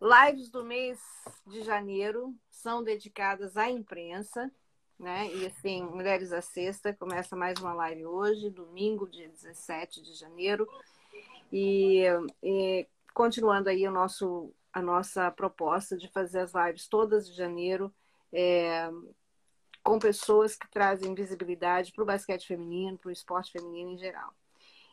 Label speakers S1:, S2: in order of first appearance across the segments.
S1: Lives do mês de janeiro são dedicadas à imprensa, né? E assim, Mulheres à Sexta começa mais uma live hoje, domingo, dia 17 de janeiro. E, e continuando aí o nosso, a nossa proposta de fazer as lives todas de janeiro, é, com pessoas que trazem visibilidade para o basquete feminino, para o esporte feminino em geral.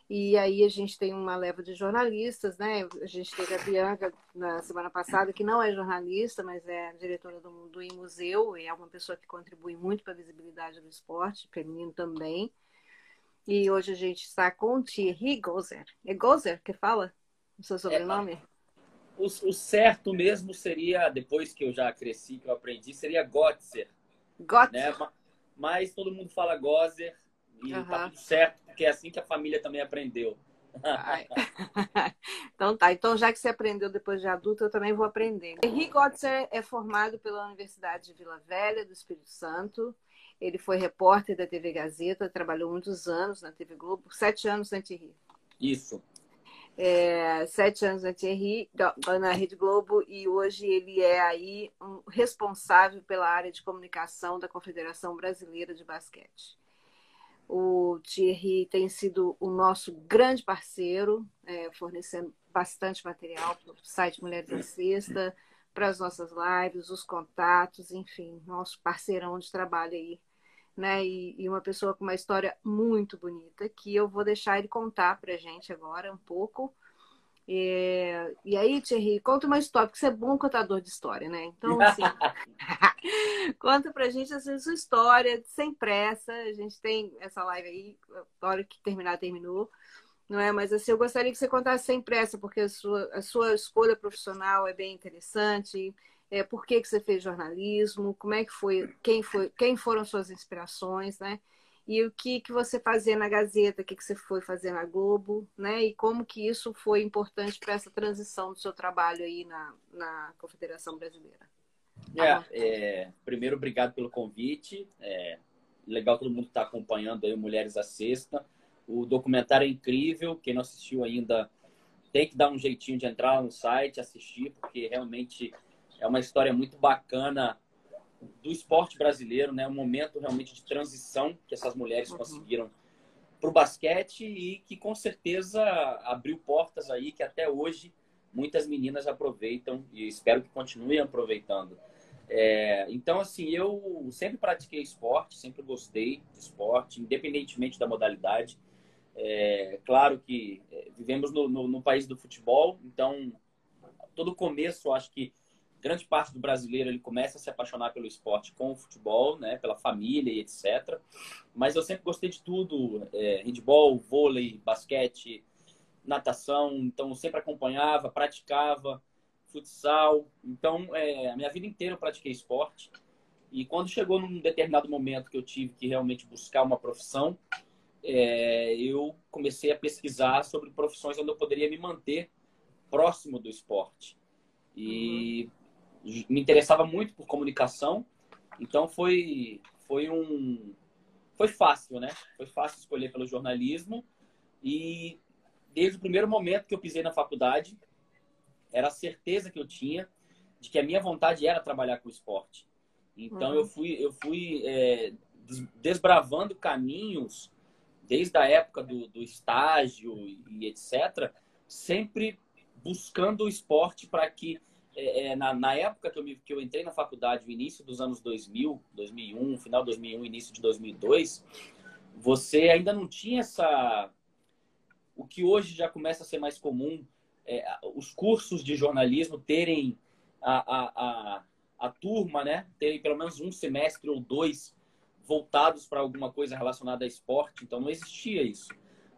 S1: E aí a gente tem uma leva de jornalistas, né? A gente teve a Bianca na semana passada, que não é jornalista, mas é diretora do, do museu e é uma pessoa que contribui muito para a visibilidade do esporte feminino também. E hoje a gente está com Thierry Gozer. É Gozer que fala o seu sobrenome? É,
S2: o, o, certo mesmo seria, depois que eu já cresci, que eu aprendi, seria Gotzer.
S1: Gotzer.
S2: Né? Mas todo mundo fala Gozer e uhum. tá tudo certo, porque é assim que a família também aprendeu.
S1: então tá, então já que você aprendeu depois de adulto, eu também vou aprender. Henri Gotzer é formado pela Universidade de Vila Velha do Espírito Santo. Ele foi repórter da TV Gazeta, trabalhou muitos anos na TV Globo, sete anos na Thierry.
S2: Isso.
S1: É, sete anos na Thierry, na Rede Globo, e hoje ele é aí um responsável pela área de comunicação da Confederação Brasileira de Basquete. O Thierry tem sido o nosso grande parceiro, é, fornecendo bastante material para o site Mulheres da Sexta, para as nossas lives, os contatos, enfim, nosso parceirão de trabalho aí. Né? E, e uma pessoa com uma história muito bonita, que eu vou deixar ele contar para a gente agora um pouco é, e aí, Thierry, conta uma história, porque você é bom contador de história, né? Então, assim, conta pra gente assim, a sua história, sem pressa. A gente tem essa live aí, a hora que terminar, terminou. Não é? Mas assim, eu gostaria que você contasse sem pressa, porque a sua, a sua escolha profissional é bem interessante. É, por que, que você fez jornalismo? Como é que foi? Quem, foi, quem foram suas inspirações, né? E o que, que você fazia na Gazeta, o que, que você foi fazer na Globo, né? E como que isso foi importante para essa transição do seu trabalho aí na, na Confederação Brasileira.
S2: É, é, primeiro, obrigado pelo convite. É, legal todo mundo estar tá acompanhando aí Mulheres à Sexta. O documentário é incrível. Quem não assistiu ainda tem que dar um jeitinho de entrar no site, assistir, porque realmente é uma história muito bacana do esporte brasileiro, né? Um momento realmente de transição que essas mulheres uhum. conseguiram para o basquete e que com certeza abriu portas aí que até hoje muitas meninas aproveitam e espero que continuem aproveitando. É, então, assim, eu sempre pratiquei esporte, sempre gostei de esporte, independentemente da modalidade. É, claro que é, vivemos no, no, no país do futebol, então todo começo, acho que grande parte do brasileiro ele começa a se apaixonar pelo esporte com o futebol, né, pela família e etc. Mas eu sempre gostei de tudo, é, vôlei, basquete, natação, então eu sempre acompanhava, praticava futsal. Então, é, a minha vida inteira eu pratiquei esporte. E quando chegou num determinado momento que eu tive que realmente buscar uma profissão, é, eu comecei a pesquisar sobre profissões onde eu poderia me manter próximo do esporte. E uhum me interessava muito por comunicação, então foi foi um foi fácil, né? Foi fácil escolher pelo jornalismo e desde o primeiro momento que eu pisei na faculdade era a certeza que eu tinha de que a minha vontade era trabalhar com esporte. Então uhum. eu fui eu fui é, desbravando caminhos desde a época do, do estágio e etc. Sempre buscando o esporte para que é, é, na, na, época que eu, me, que eu entrei na faculdade, no início dos anos 2000, 2001, final de 2001, início de 2002, você ainda não tinha essa. O que hoje já começa a ser mais comum, é, os cursos de jornalismo terem a, a, a, a turma, né? Terem pelo menos um semestre ou dois voltados para alguma coisa relacionada a esporte. Então não existia isso.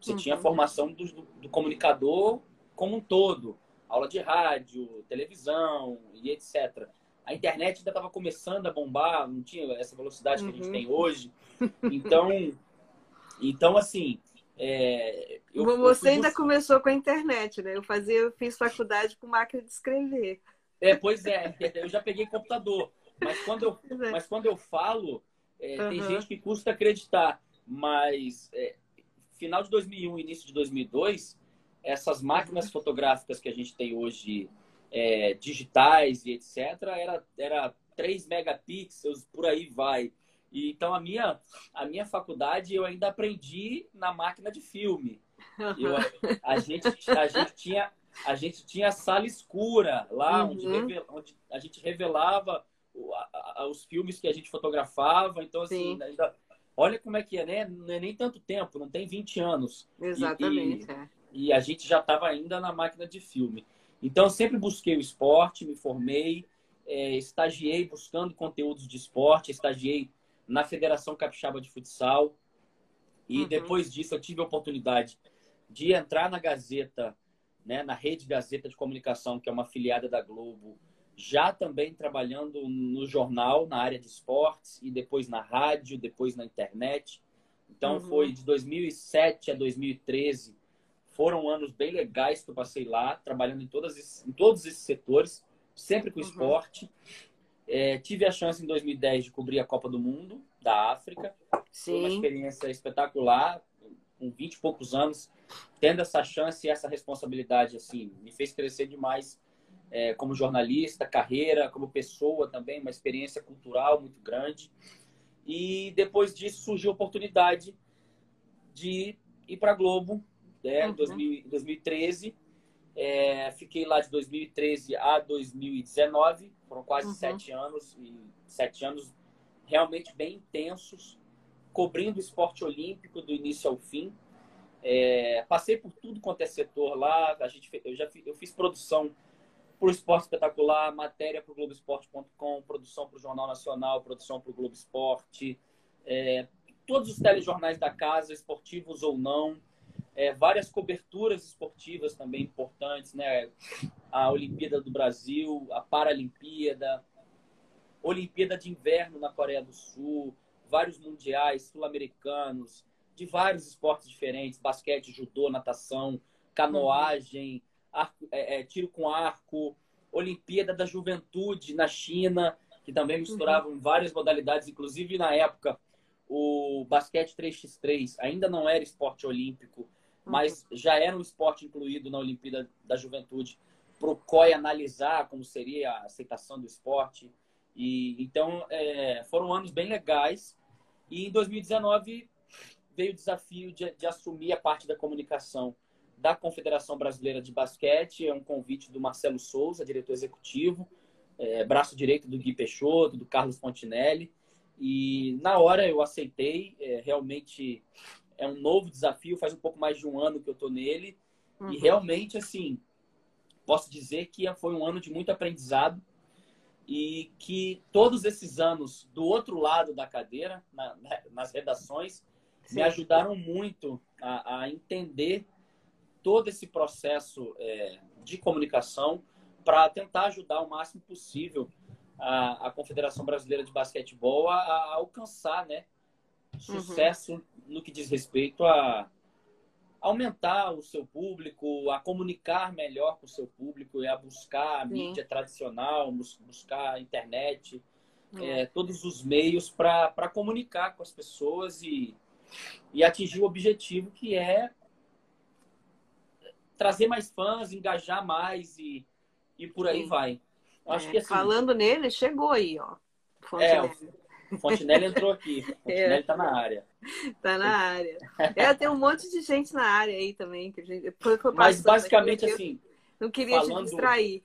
S2: Você uhum. tinha a formação do, do comunicador como um todo aula de rádio, televisão e etc. A internet ainda estava começando a bombar, não tinha essa velocidade que a gente uhum. tem hoje. Então, então assim, é,
S1: eu, você eu ainda começou com a internet, né? Eu fazia, eu fiz faculdade com máquina de escrever.
S2: É, pois é, eu já peguei computador. Mas quando eu, é. mas quando eu falo, é, uhum. tem gente que custa acreditar. Mas é, final de 2001, início de 2002, essas máquinas fotográficas que a gente tem hoje é, digitais e etc., era, era 3 megapixels, por aí vai. E, então, a minha, a minha faculdade eu ainda aprendi na máquina de filme. Eu, a, gente, a, gente tinha, a gente tinha sala escura lá, uhum. onde, revela, onde, a gente revelava os filmes que a gente fotografava. Então, assim, ainda, olha como é que é, né? Não é nem tanto tempo, não tem 20 anos.
S1: Exatamente.
S2: E, e, é. E a gente já estava ainda na máquina de filme. Então, eu sempre busquei o esporte, me formei, é, estagiei buscando conteúdos de esporte, estagiei na Federação Capixaba de Futsal. E uhum. depois disso, eu tive a oportunidade de entrar na Gazeta, né, na Rede Gazeta de Comunicação, que é uma afiliada da Globo, já também trabalhando no jornal, na área de esportes, e depois na rádio, depois na internet. Então, uhum. foi de 2007 a 2013 foram anos bem legais que eu passei lá, trabalhando em, todas, em todos esses setores, sempre com uhum. esporte. É, tive a chance em 2010 de cobrir a Copa do Mundo da África. Sim. Foi uma experiência espetacular, com 20 e poucos anos, tendo essa chance e essa responsabilidade, assim, me fez crescer demais é, como jornalista, carreira, como pessoa também, uma experiência cultural muito grande. E depois disso surgiu a oportunidade de ir para a Globo né, uhum. 2000, 2013. É, fiquei lá de 2013 a 2019, foram quase uhum. sete anos, e sete anos realmente bem intensos, cobrindo o esporte olímpico do início ao fim. É, passei por tudo quanto é setor lá, a gente, eu já eu fiz produção para o Esporte Espetacular, matéria para o Globoesporte.com, produção para o Jornal Nacional, produção para o Globo Esporte, é, todos os telejornais da casa, esportivos ou não, é, várias coberturas esportivas também importantes, né? A Olimpíada do Brasil, a Paralimpíada, Olimpíada de Inverno na Coreia do Sul, vários mundiais sul-americanos, de vários esportes diferentes, basquete, judô, natação, canoagem, arco, é, é, tiro com arco, Olimpíada da Juventude na China, que também misturavam uhum. várias modalidades, inclusive na época o basquete 3x3 ainda não era esporte olímpico, mas já era um esporte incluído na Olimpíada da Juventude para o COI analisar como seria a aceitação do esporte. E então é, foram anos bem legais. E em 2019 veio o desafio de, de, assumir a parte da comunicação da Confederação Brasileira de Basquete. É um convite do Marcelo Souza, diretor executivo, é, braço direito do Gui Peixoto, do Carlos Fontinelli. E na hora eu aceitei. É, realmente é um novo desafio, faz um pouco mais de um ano que eu estou nele. Uhum. E realmente, assim, posso dizer que foi um ano de muito aprendizado e que todos esses anos do outro lado da cadeira, na, nas redações, Sim. me ajudaram muito a, a, entender todo esse processo é, de comunicação para tentar ajudar o máximo possível a, a Confederação Brasileira de Basquetebol a, a alcançar né. Sucesso uhum no que diz respeito a aumentar o seu público, a comunicar melhor com o seu público, e a buscar a Sim. mídia tradicional, buscar a internet, é. É, todos os meios para comunicar com as pessoas e, e atingir o objetivo que é trazer mais fãs, engajar mais e, e por aí Sim. vai.
S1: Acho é, que, assim, falando nele, chegou aí, ó.
S2: É, Fontenelle entrou aqui. Fontenelle está é. na área.
S1: Está na área. É, tem um monte de gente na área aí também. Que a gente,
S2: Mas basicamente aqui, assim.
S1: Não queria falando, te distrair.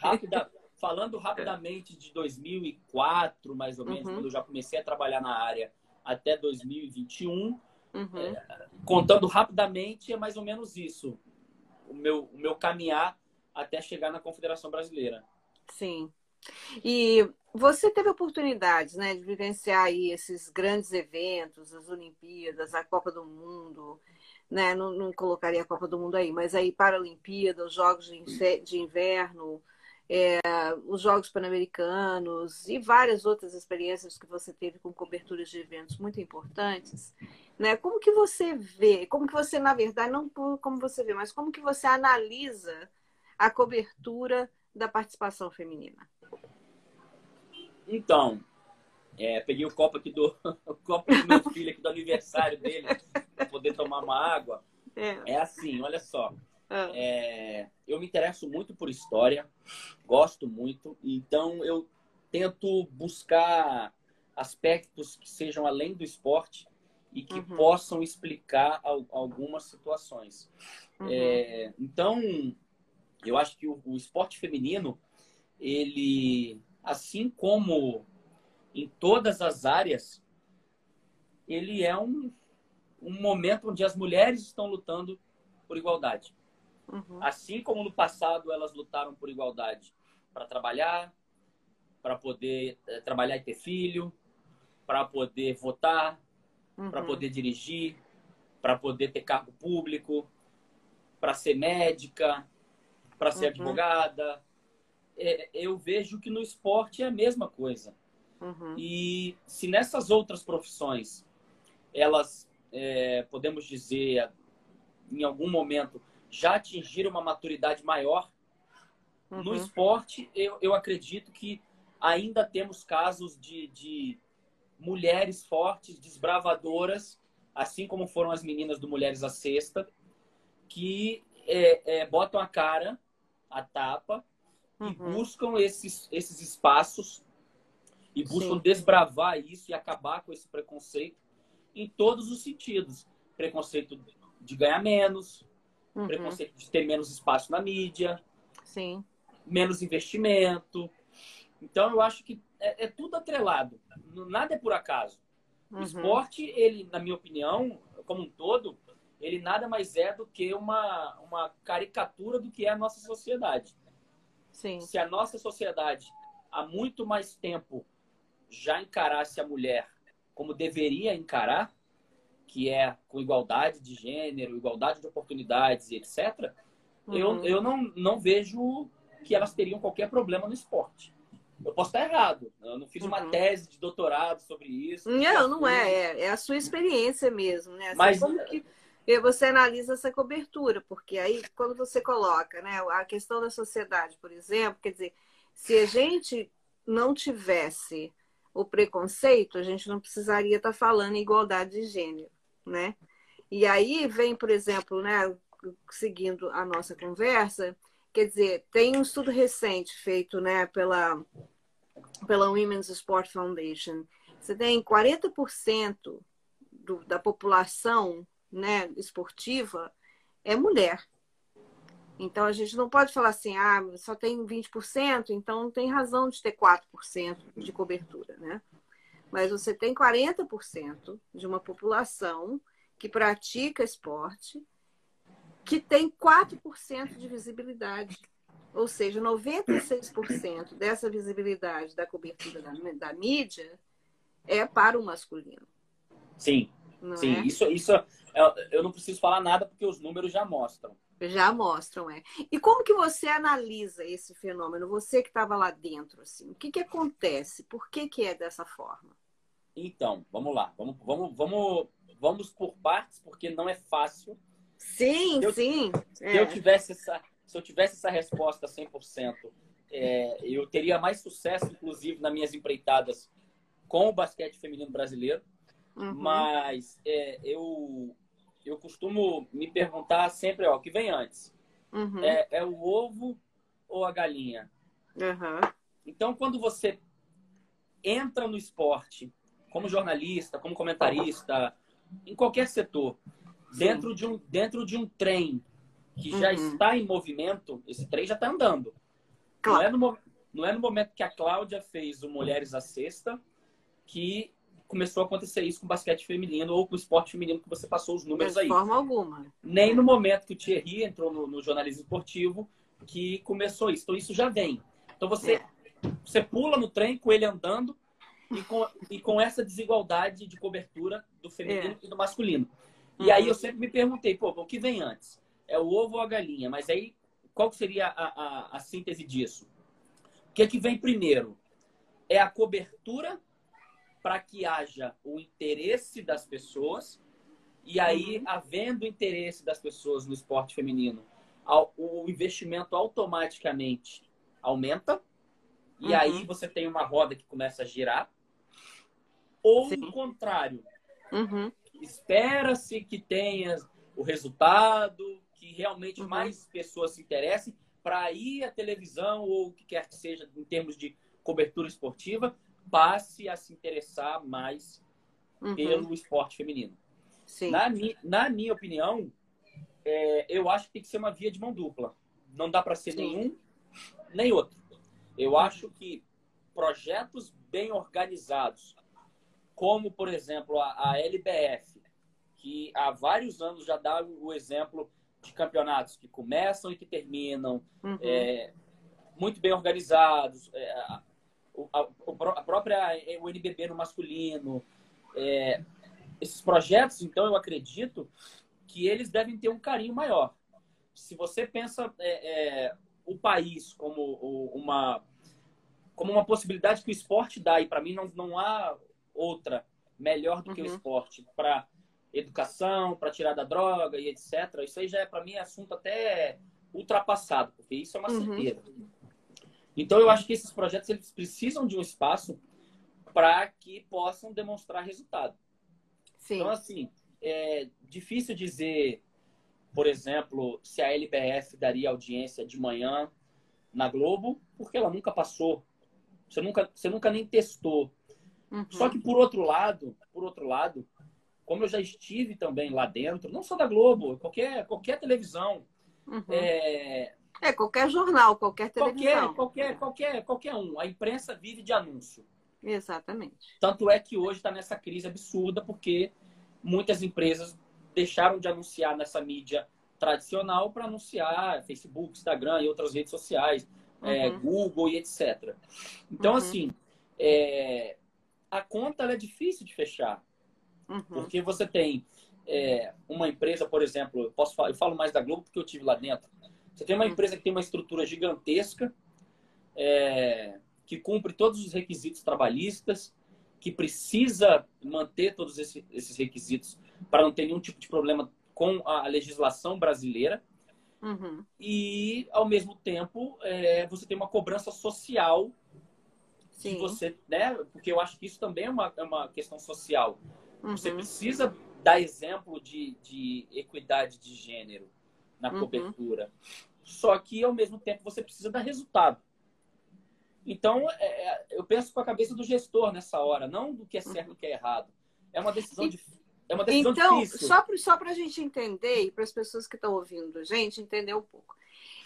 S2: Rápida, falando rapidamente de 2004, mais ou menos, uhum. quando eu já comecei a trabalhar na área, até 2021. Uhum. É, contando rapidamente, é mais ou menos isso. O meu, o meu caminhar até chegar na Confederação Brasileira.
S1: Sim. E você teve oportunidades né, de vivenciar aí esses grandes eventos, as Olimpíadas, a Copa do Mundo, né? Não, não colocaria a Copa do Mundo aí, mas aí Paralimpíada, os Jogos de Inverno, é, os Jogos Pan-Americanos e várias outras experiências que você teve com coberturas de eventos muito importantes. Né? Como que você vê, como que você, na verdade, não como você vê, mas como que você analisa a cobertura da participação feminina?
S2: Então, é, peguei o copo aqui do o copo do meu filho aqui do aniversário dele para poder tomar uma água. É. é assim, olha só. Ah. É, eu me interesso muito por história, gosto muito, então eu tento buscar aspectos que sejam além do esporte e que uhum. possam explicar algumas situações. Uhum. É, então, eu acho que o, o, esporte feminino, ele, assim como em todas as áreas, ele é um, um momento onde as mulheres estão lutando por igualdade. Uhum. Assim como no passado elas lutaram por igualdade para trabalhar, para poder é, trabalhar e ter filho, para poder votar, uhum. para poder dirigir, para poder ter cargo público, para ser médica, para ser uhum. advogada. É, eu vejo que no esporte é a mesma coisa. Uhum. E se nessas outras profissões elas, é, podemos dizer, em algum momento já atingiram uma maturidade maior, no uhum. esporte eu, eu acredito que ainda temos casos de, de mulheres fortes, desbravadoras, assim como foram as meninas do Mulheres à Sexta, que é, é, botam a cara, a tapa, uhum. e buscam esses, esses espaços e buscam Sim. desbravar isso e acabar com esse preconceito em todos os sentidos. Preconceito de ganhar menos, uhum. preconceito de ter menos espaço na mídia,
S1: Sim.
S2: menos investimento. Então, eu acho que é, é tudo atrelado. Nada é por acaso. Uhum. O esporte, ele, na minha opinião, como um todo, ele nada mais é do que uma, uma caricatura do que é a nossa sociedade.
S1: Sim.
S2: Se a nossa sociedade há muito mais tempo já encarasse a mulher como deveria encarar, que é com igualdade de gênero, igualdade de oportunidades e etc., uhum. eu, eu não, não vejo que elas teriam qualquer problema no esporte. Eu posso estar errado. Eu não fiz uma uhum. tese de doutorado sobre isso.
S1: Não, não é. é. É a sua experiência mesmo, né? Assim, Mas como que você analisa essa cobertura? Porque aí, quando você coloca, né, a questão da sociedade, por exemplo, quer dizer, se a gente não tivesse o preconceito, a gente não precisaria estar falando em igualdade de gênero, né? E aí vem, por exemplo, né, seguindo a nossa conversa, quer dizer, tem um estudo recente feito, né, pela pela Women's Sport Foundation, você tem 40% do, da população né, esportiva é mulher. Então a gente não pode falar assim, ah, só tem 20%, então não tem razão de ter 4% de cobertura, né? Mas você tem 40% de uma população que pratica esporte que tem 4% de visibilidade. Ou seja, 96% dessa visibilidade da cobertura da, da, mídia é para o masculino.
S2: Sim, não sim. É? Isso, isso é, eu não preciso falar nada porque os números já mostram.
S1: Já mostram, é. E como que você analisa esse fenômeno? Você que estava lá dentro, assim, o que, que acontece? Por que, que é dessa forma?
S2: Então, vamos lá. Vamos, vamos, vamos, vamos por partes, porque não é fácil.
S1: Sim, se eu, sim.
S2: Se é. eu tivesse essa, se eu tivesse essa resposta 100%, é, eu teria mais sucesso, inclusive, nas minhas empreitadas com o basquete feminino brasileiro. Uhum. Mas é, eu, eu costumo me perguntar sempre, ó, o que vem antes? Uhum. É, é, o ovo ou a galinha?
S1: Uhum.
S2: Então, quando você entra no esporte, como jornalista, como comentarista, em qualquer setor, dentro de, um, dentro de um trem que já uhum. está em movimento, esse trem já está andando. Claro. Não, é no, não é no momento que a Cláudia fez o Mulheres à Sexta que começou a acontecer isso com o basquete feminino ou com o esporte feminino que você passou os números aí.
S1: De forma alguma.
S2: Nem no momento que o Thierry entrou no, no jornalismo esportivo que começou isso. Então isso já vem. Então você, é. você pula no trem com ele andando e com, e com essa desigualdade de cobertura do feminino é. e do masculino. E uhum. aí eu sempre me perguntei, pô, o que vem antes? é o ovo ou a galinha. Mas aí, qual seria a, a, a síntese disso? O que, é que vem primeiro? É a cobertura para que haja o interesse das pessoas. E aí, uhum. havendo interesse das pessoas no esporte feminino, o investimento automaticamente aumenta. E uhum. aí você tem uma roda que começa a girar. Ou Sim. o contrário.
S1: Uhum.
S2: Espera-se que tenha o resultado, que realmente uhum. mais pessoas se interessem para ir à televisão ou o que quer que seja em termos de cobertura esportiva, passe a se interessar mais uhum. pelo esporte feminino. Na, na minha opinião, é, eu acho que tem que ser uma via de mão dupla. Não dá para ser Sim. nenhum nem outro. Eu acho que projetos bem organizados, como, por exemplo, a, a LBF, que há vários anos já dá o exemplo de campeonatos que começam e que terminam, uhum. é, muito bem organizados, é, a, a, própria o NBB no masculino, é, esses projetos, então, eu acredito que eles devem ter um carinho maior. Se você pensa é, é, o país como uma como uma possibilidade que o esporte dá, e para mim não, não há outra melhor do uhum. que o uhum. esporte para educação, para tirar da droga e etc. Isso aí já é, para mim, assunto até ultrapassado, porque isso é uma uhum. certeza. Então, eu acho que esses projetos eles precisam de um espaço para que possam demonstrar resultado. Sim. Então, assim, é difícil dizer, por exemplo, se a LBF daria audiência de manhã na Globo, porque ela nunca passou. Você nunca, você nunca nem testou. Uhum. Só que por outro lado, por outro lado, como eu já estive também lá dentro, não só da Globo, qualquer, qualquer televisão.
S1: Uhum. É... é... qualquer jornal, qualquer televisão.
S2: Qualquer, qualquer, qualquer, qualquer um. A imprensa vive de anúncio.
S1: Exatamente.
S2: Tanto é que hoje está nessa crise absurda, porque muitas empresas deixaram de anunciar nessa mídia tradicional para anunciar Facebook, Instagram e outras redes sociais, é, uhum. é, Google e etc. Então, uhum. assim, é, a conta é difícil de fechar. Uhum. Porque você tem é, uma empresa, por exemplo, eu, posso eu falo mais da Globo porque eu tive lá dentro. Você tem uma uhum. empresa que tem uma estrutura gigantesca, é, que cumpre todos os requisitos trabalhistas, que precisa manter todos esses requisitos para não ter nenhum tipo de problema com a legislação brasileira. Uhum. E, ao mesmo tempo, é, você tem uma cobrança social. Sim. você, né? Porque eu acho que isso também é uma, é uma questão social. Uhum. Você precisa dar exemplo de, de equidade de gênero na uhum. cobertura. Só que, ao mesmo tempo, você precisa dar resultado. Então, é, é eu penso com a cabeça do gestor nessa hora, não do que é certo e do que é errado. É uma decisão, de, é uma decisão
S1: então,
S2: difícil.
S1: Só para só a gente entender e para as pessoas que estão ouvindo a gente entender um pouco.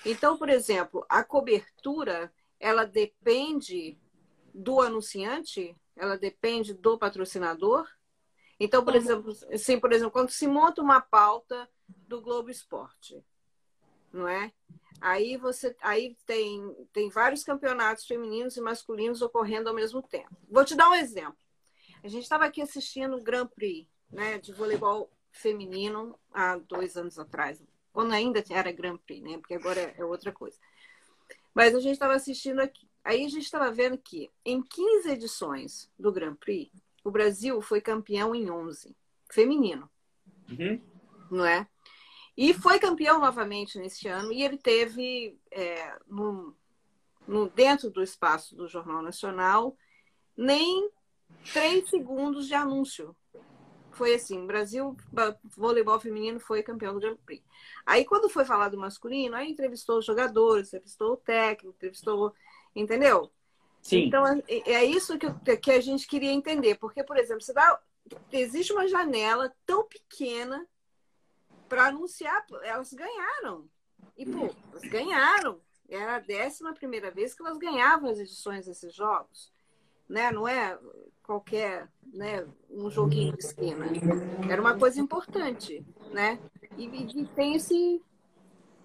S1: Então, por exemplo, a cobertura, ela depende do anunciante? Ela depende do patrocinador? Então, por uhum. exemplo, assim, por exemplo, quando se monta uma pauta do Globo Esporte, não é? Aí você aí tem, tem vários campeonatos femininos e masculinos ocorrendo ao mesmo tempo. Vou te dar um exemplo. A gente estava aqui assistindo o Grand Prix né, de voleibol feminino há dois anos atrás, quando ainda era Grand Prix, né? Porque agora é outra coisa. Mas a gente estava assistindo aqui. Aí a gente estava vendo que em 15 edições do Grand Prix, o Brasil foi campeão em 11, feminino. Uhum. Não é? E foi campeão novamente neste ano, e ele teve, é, no, no, dentro do espaço do Jornal Nacional, nem três segundos de anúncio. Foi assim, Brasil voleibol feminino foi campeão do Grand Prix. Aí quando foi falar do masculino, aí entrevistou os jogadores, entrevistou o técnico, entrevistou, entendeu? Sim. Então é, é isso que, que a gente queria entender, porque por exemplo, você dá, existe uma janela tão pequena para anunciar, elas ganharam. E, pô, elas ganharam. Era a décima primeira vez que elas ganhavam as edições desses jogos. Né? Não é qualquer né, um joguinho de esquina. Era uma coisa importante, né? E, e tem esse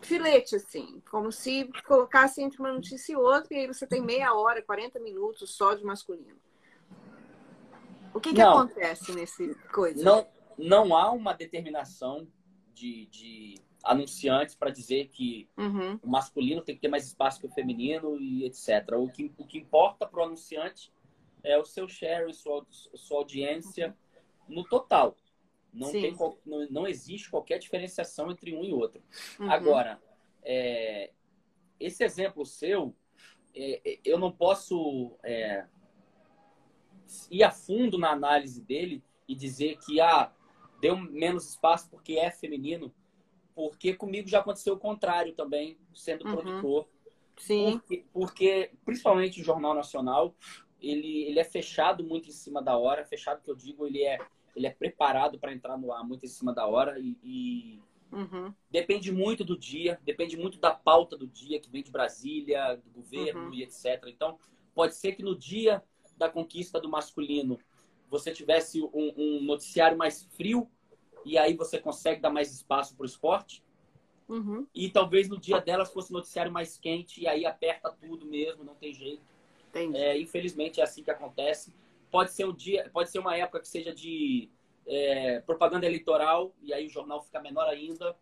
S1: filete, assim, como se colocasse entre uma notícia e outra, e aí você tem meia hora, 40 minutos só de masculino. O que, que acontece nesse coisa?
S2: Não, não há uma determinação de, de anunciantes para dizer que uhum. o masculino tem que ter mais espaço que o feminino e etc. O que, o que importa para o anunciante é o seu share, sua, sua audiência no total. Não, tem, não, não existe qualquer diferenciação entre um e outro. Uhum. Agora, é, esse exemplo seu, é, é, eu não posso é, ir a fundo na análise dele e dizer que ah, deu menos espaço porque é feminino, porque comigo já aconteceu o contrário também, sendo uhum. produtor.
S1: Sim.
S2: Porque, porque, principalmente o Jornal Nacional, ele, ele é fechado muito em cima da hora. Fechado que eu digo, ele é, ele é preparado para entrar no ar muito em cima da hora. E, e uhum. depende muito do dia, depende muito da pauta do dia, que vem de Brasília, do governo uhum. e etc. Então, pode ser que no dia da conquista do masculino você tivesse um, um noticiário mais frio e aí você consegue dar mais espaço para o esporte. Uhum. E talvez no dia delas fosse noticiário mais quente e aí aperta tudo mesmo, não tem jeito. É, infelizmente é assim que acontece. Pode ser um dia, pode ser uma época que seja de é, propaganda eleitoral e aí o jornal fica menor ainda.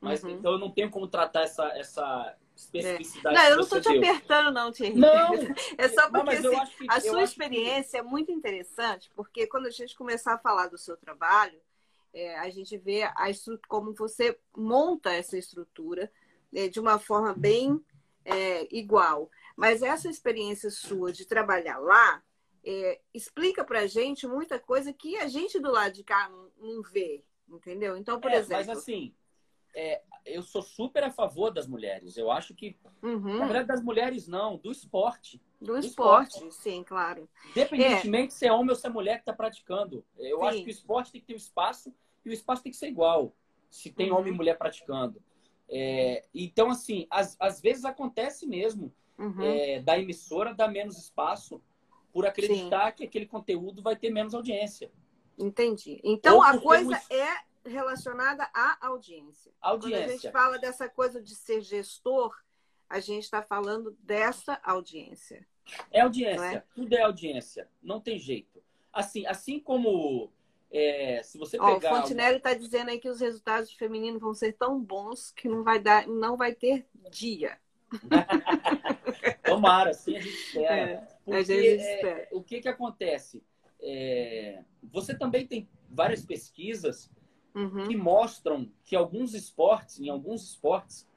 S2: Mas uhum. então eu não tenho como tratar essa, essa especificidade.
S1: É. Não, eu não estou te apertando, não, Thierry.
S2: Não!
S1: É só porque não, assim, que, a sua experiência que... é muito interessante, porque quando a gente começar a falar do seu trabalho, é, a gente vê a como você monta essa estrutura é, de uma forma bem é, igual. Mas essa experiência sua de trabalhar lá é, explica para a gente muita coisa que a gente do lado de cá não, não vê, entendeu? Então, por
S2: é,
S1: exemplo.
S2: Mas assim, é, eu sou super a favor das mulheres. Eu acho que, uhum. na verdade, das mulheres não, do esporte.
S1: Do, do esporte, esporte, sim, claro.
S2: Independentemente é. se é homem ou se é mulher que está praticando. Eu sim. acho que o esporte tem que ter um espaço e o espaço tem que ser igual, se tem uhum. homem e mulher praticando. É, então, assim, às, às vezes acontece mesmo uhum. é, da emissora dar menos espaço por acreditar Sim. que aquele conteúdo vai ter menos audiência.
S1: Entendi. Então, a coisa é relacionada à audiência.
S2: audiência.
S1: Quando a gente fala dessa coisa de ser gestor, a gente está falando dessa audiência.
S2: É audiência. É? Tudo é audiência. Não tem jeito. Assim, assim como é, se você pegar...
S1: Ó, o Fontinelli está dizendo aí que os resultados femininos vão ser tão bons que não vai dar, não vai ter dia.
S2: Tomara, assim a gente espera. É, a gente espera. É, o que, que acontece? É, você também tem várias pesquisas uhum. que mostram que alguns esportes, em alguns esportes,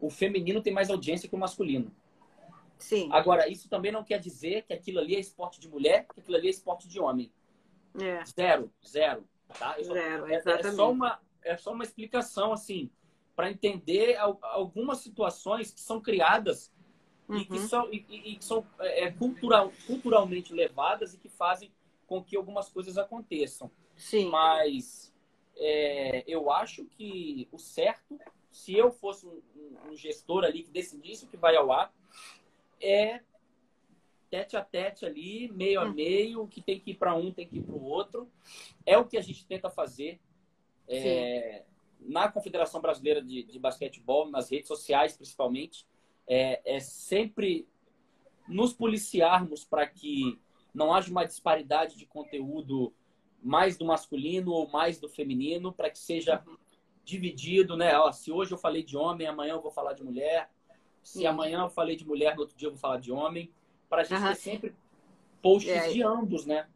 S2: o feminino tem mais audiência que o masculino.
S1: Sim.
S2: Agora, isso também não quer dizer que aquilo ali é esporte de mulher, que aquilo ali é esporte de homem.
S1: É.
S2: Zero, zero. Tá?
S1: Zero,
S2: é, é, só uma, é só uma explicação, assim, para entender algumas situações que são criadas uhum. e que uhum. são, e, e que são é, cultural, culturalmente levadas e que fazem com que algumas coisas aconteçam.
S1: Sim.
S2: Mas é, eu acho que o certo, se eu fosse um, um, gestor ali que decidisse o que vai ao ar, é tete a tete ali, meio a hum. meio, o que tem que ir para um tem que ir para o outro. É o que a gente tenta fazer é, na Confederação Brasileira de, de, Basquetebol, nas redes sociais principalmente. É, é sempre nos policiarmos para que não haja uma disparidade de conteúdo mais do masculino ou mais do feminino, para que seja uhum. dividido, né? Ó, se hoje eu falei de homem, amanhã eu vou falar de mulher. Se Sim. amanhã eu falei de mulher, no outro dia eu vou falar de homem para a gente uhum. ter sempre posts é. de ambos, né?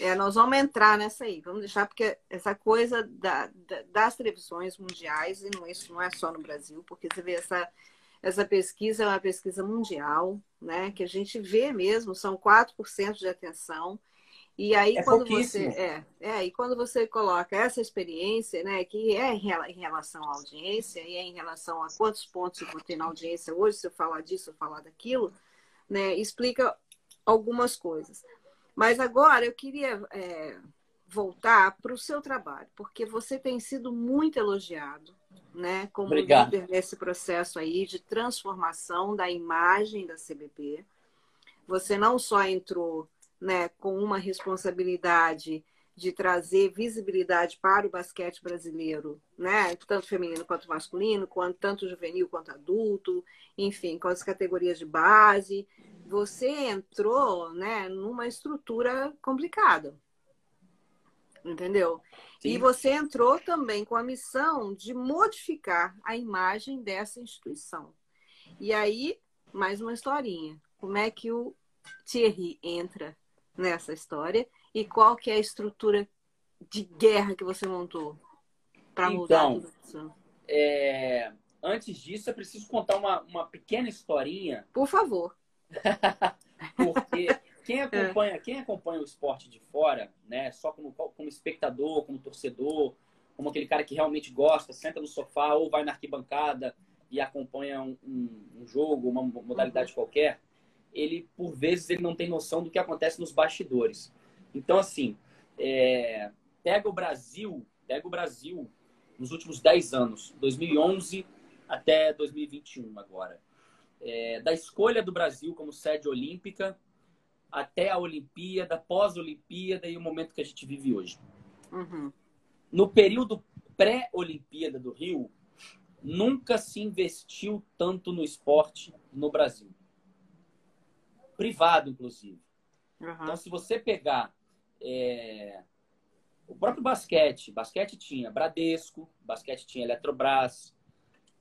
S1: É, nós vamos entrar nessa aí, vamos deixar, porque essa coisa da, da, das televisões mundiais, e não, isso não é só no Brasil, porque você vê essa, essa pesquisa é uma pesquisa mundial, né? Que a gente vê mesmo, são 4% de atenção. E aí,
S2: é
S1: quando você. É, é, e quando você coloca essa experiência, né, que é em relação à audiência, e é em relação a quantos pontos eu vou ter na audiência hoje, se eu falar disso ou falar daquilo, né, explica algumas coisas. Mas agora eu queria é, voltar para o seu trabalho, porque você tem sido muito elogiado, né, como
S2: Obrigado.
S1: líder nesse processo aí de transformação da imagem da CBP. Você não só entrou né, com uma responsabilidade de trazer visibilidade para o basquete brasileiro, né? Tanto feminino quanto masculino, quanto, tanto juvenil quanto adulto, enfim, com as categorias de base. Você entrou, né, numa estrutura complicada. Entendeu? Sim. E você entrou também com a missão de modificar a imagem dessa instituição. E aí, mais uma historinha. Como é que o Thierry entra nessa história e qual que é a estrutura de guerra que você montou para mudar então, tudo isso?
S2: É, antes disso, é preciso contar uma, uma pequena historinha.
S1: Por favor.
S2: Porque quem acompanha, é. quem acompanha o esporte de fora, né, só como, como espectador, como torcedor, como aquele cara que realmente gosta, senta no sofá ou vai na arquibancada e acompanha um, um, um jogo, uma modalidade uhum. qualquer, ele, por vezes, ele não tem noção do que acontece nos bastidores. Então, assim, é, pega o Brasil, pega o Brasil nos últimos 10 anos, 2011 até 2021 agora. É, da escolha do Brasil como sede olímpica até a Olimpíada, pós-Olimpíada e o momento que a gente vive hoje. Uhum. No período pré-Olimpíada do Rio, nunca se investiu tanto no esporte no Brasil. Privado, inclusive. Uhum. Então, se você pegar é, o próprio basquete, basquete tinha Bradesco, basquete tinha Eletrobras.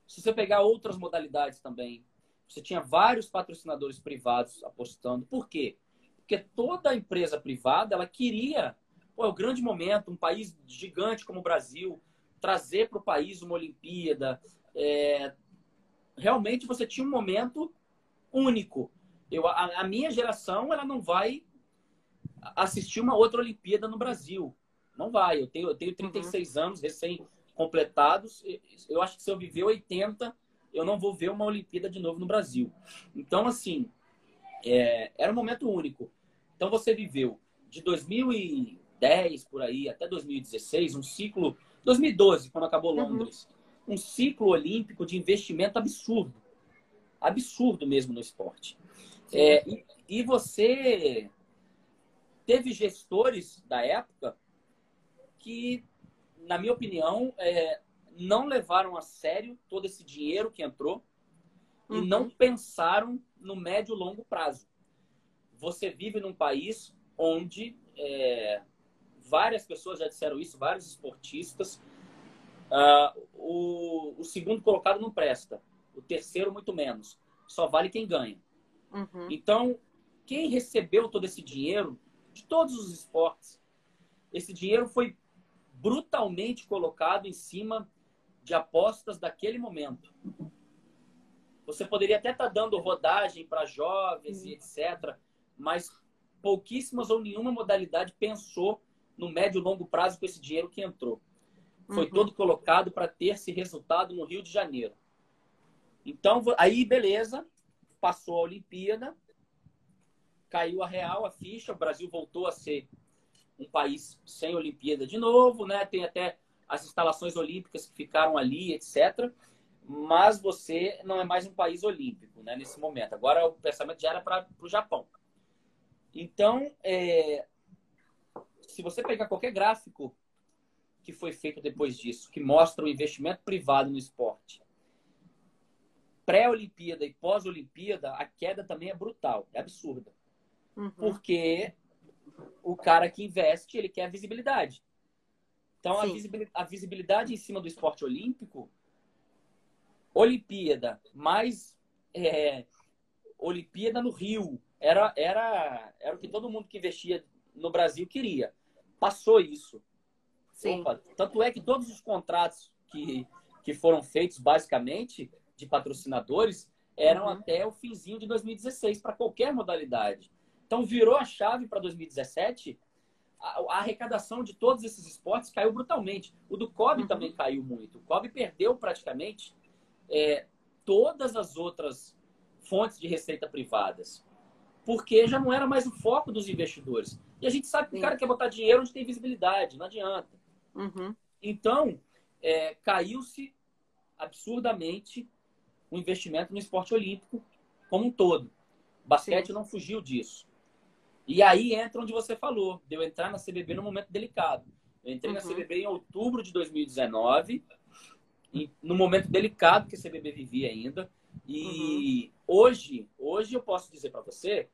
S2: Se você pegar outras modalidades também, você tinha vários patrocinadores privados apostando. Por quê? Porque toda empresa privada ela queria, pô, é o grande momento, um país gigante como o Brasil, trazer para o país uma Olimpíada. É... Realmente você tinha um momento único. Eu, a, a minha geração ela não vai assistir uma outra Olimpíada no Brasil. Não vai. Eu tenho, eu tenho 36 uhum. anos recém-completados. Eu acho que se eu viver 80, eu não vou ver uma Olimpíada de novo no Brasil. Então, assim, é, era um momento único. Então, você viveu de 2010 por aí até 2016 um ciclo. 2012, quando acabou uhum. Londres, uhum. um ciclo olímpico de investimento absurdo. Absurdo mesmo no esporte. É, e, e você teve gestores da época que, na minha opinião, é, não levaram a sério todo esse dinheiro que entrou uhum. e não pensaram no médio e longo prazo. Você vive num país onde é, várias pessoas já disseram isso, vários esportistas. Uh, o, o, segundo colocado não presta, o terceiro muito menos. Só vale quem ganha. Uhum. Então, quem recebeu todo esse dinheiro de todos os esportes, esse dinheiro foi brutalmente colocado em cima de apostas daquele momento. Você poderia até estar tá dando rodagem para jovens e etc., mas pouquíssimas ou nenhuma modalidade pensou no médio e longo prazo com esse dinheiro que entrou. Foi uhum. todo colocado para ter esse resultado no Rio de Janeiro. Então, aí, beleza, passou a Olimpíada, caiu a real, a ficha, o Brasil voltou a ser um país sem Olimpíada de novo, né? Tem até as instalações olímpicas que ficaram ali, etc. Mas você não é mais um país olímpico, né? Nesse momento. Agora o pensamento já era para o Japão. Então, é... se você pegar qualquer gráfico que foi feito depois disso, que mostra o investimento privado no esporte, pré-Olimpíada e pós-Olimpíada, a queda também é brutal, é absurda. Uhum. Porque o cara que investe, ele quer visibilidade. Então, a visibilidade, a visibilidade, em cima do esporte olímpico, Olimpíada, mais é, Olimpíada no Rio, era, era, era o que todo mundo que investia no Brasil queria. Passou isso. Opa, tanto é que todos os contratos que, que foram feitos, basicamente, de patrocinadores, eram uhum. até o finzinho de 2016, para qualquer modalidade. Então, virou a chave para 2017. A, a, arrecadação de todos esses esportes caiu brutalmente. O do COB uhum. também caiu muito. O COB perdeu praticamente é, todas as outras fontes de receita privadas. Porque já não era mais o foco dos investidores. E a gente sabe que o cara quer botar dinheiro onde tem visibilidade, não adianta. Uhum. Então, é, caiu-se absurdamente o investimento no esporte olímpico como um todo. O basquete Sim. não fugiu disso. E aí entra onde você falou, de eu entrar na CBB num momento delicado. Eu entrei uhum. na CBB em outubro de 2019, no momento delicado que a CBB vivia ainda. E uhum. hoje, hoje eu posso dizer para você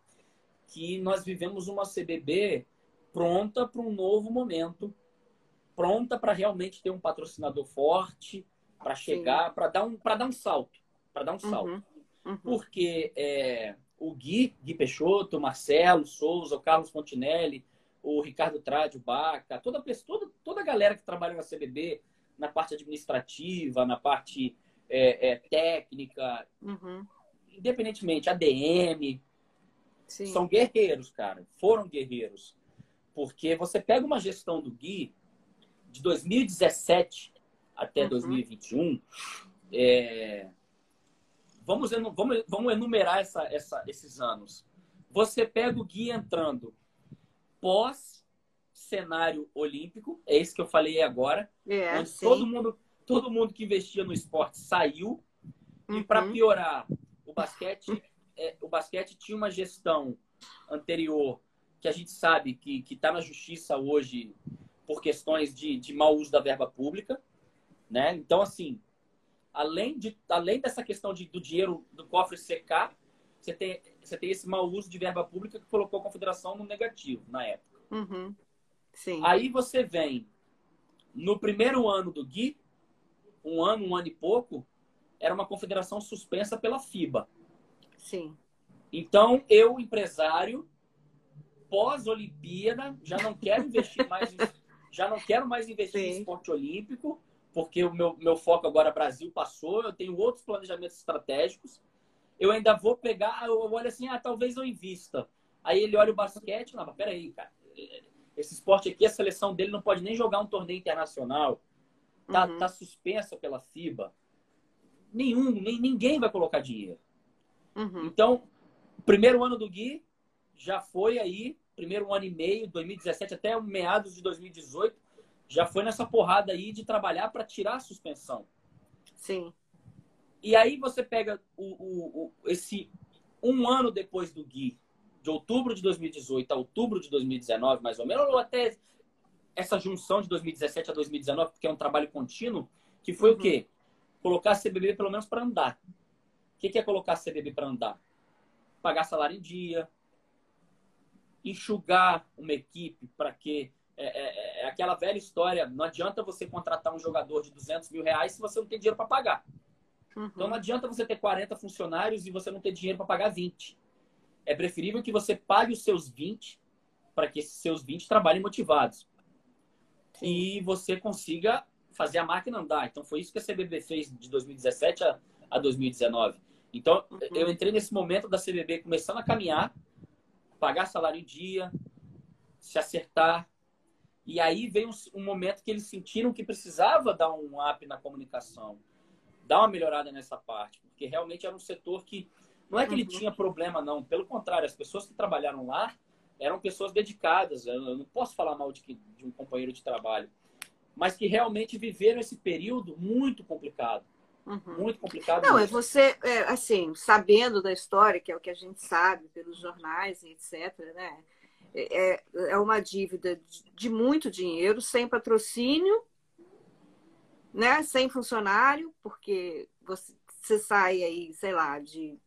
S2: que nós vivemos uma CBB pronta para um novo momento, pronta para realmente ter um patrocinador forte, para chegar, para dar um para dar um salto, para dar um salto. Uhum. Uhum. Porque é, o Gui, Gui Peixoto, o Marcelo Souza, o Carlos Fontinelli, o Ricardo Trade, o Baca, toda, toda, toda a galera que trabalha na CBB, na parte administrativa, na parte é, é, técnica, uhum. independentemente, ADM, Sim. são guerreiros, cara. Foram guerreiros. Porque você pega uma gestão do Gui, de 2017 até uhum. 2021, é, vamos, vamos, vamos enumerar essa, essa, esses anos. Você pega o Gui entrando pós cenário olímpico, é esse que eu falei agora,
S1: é,
S2: onde todo mundo, todo mundo que investia no esporte saiu. Uhum. E para piorar, o basquete, é, o basquete tinha uma gestão anterior que a gente sabe que está na justiça hoje por questões de, de mau uso da verba pública. Né? Então, assim, além, de, além dessa questão de, do dinheiro do cofre secar, você tem, você tem esse mau uso de verba pública que colocou a confederação no negativo na época.
S1: Uhum. Sim.
S2: Aí você vem no primeiro ano do Gui, um ano, um ano e pouco, era uma confederação suspensa pela FIBA.
S1: Sim.
S2: Então, eu, empresário, pós-Olimpíada, já não quero investir mais, já não quero mais investir Sim. em esporte olímpico, porque o meu, meu foco agora Brasil passou, eu tenho outros planejamentos estratégicos. Eu ainda vou pegar, eu olho assim, ah, talvez eu invista. Aí ele olha o basquete, não, mas peraí, cara. Esse esporte aqui, a seleção dele não pode nem jogar um torneio internacional. Tá, uhum. tá suspensa pela FIBA. Nenhum, nem, ninguém vai colocar dinheiro.
S1: Uhum.
S2: Então, primeiro ano do Gui já foi aí, primeiro ano e meio, 2017 até meados de 2018, já foi nessa porrada aí de trabalhar para tirar a suspensão.
S1: Sim.
S2: E aí você pega o, o, o, esse um ano depois do Gui, de outubro de 2018 a outubro de 2019, mais ou menos, ou até essa junção de 2017 a 2019, porque é um trabalho contínuo, que foi uhum. o quê? Colocar a CBB pelo menos para andar. O que é colocar a CBB para andar? Pagar salário em dia, enxugar uma equipe para que é, é, é, aquela velha história. Não adianta você contratar um jogador de 200 mil reais se você não tem dinheiro para pagar. Uhum. Então não adianta você ter 40 funcionários e você não ter dinheiro para pagar 20. É preferível que você pague os seus 20 para que esses seus 20 trabalhem motivados. Sim. E você consiga fazer a máquina andar. Então foi isso que a CBB fez de 2017 a, a 2019. Então uhum. eu entrei nesse momento da CBB começando a caminhar, pagar salário em dia, se acertar, e aí veio um, momento que eles sentiram que precisava dar um up na comunicação, dar uma melhorada nessa parte, porque realmente era um setor que não é que ele uhum. tinha problema, não. Pelo contrário, as pessoas que trabalharam lá eram pessoas dedicadas. Eu não posso falar mal de, de um companheiro de trabalho, mas que realmente viveram esse período muito complicado. Uhum. Muito complicado.
S1: Não, é você, é, assim, sabendo da história, que é o que a gente sabe pelos jornais e etc., né? É, é uma dívida de muito dinheiro, sem patrocínio, né? sem funcionário, porque você, você sai aí, sei lá, de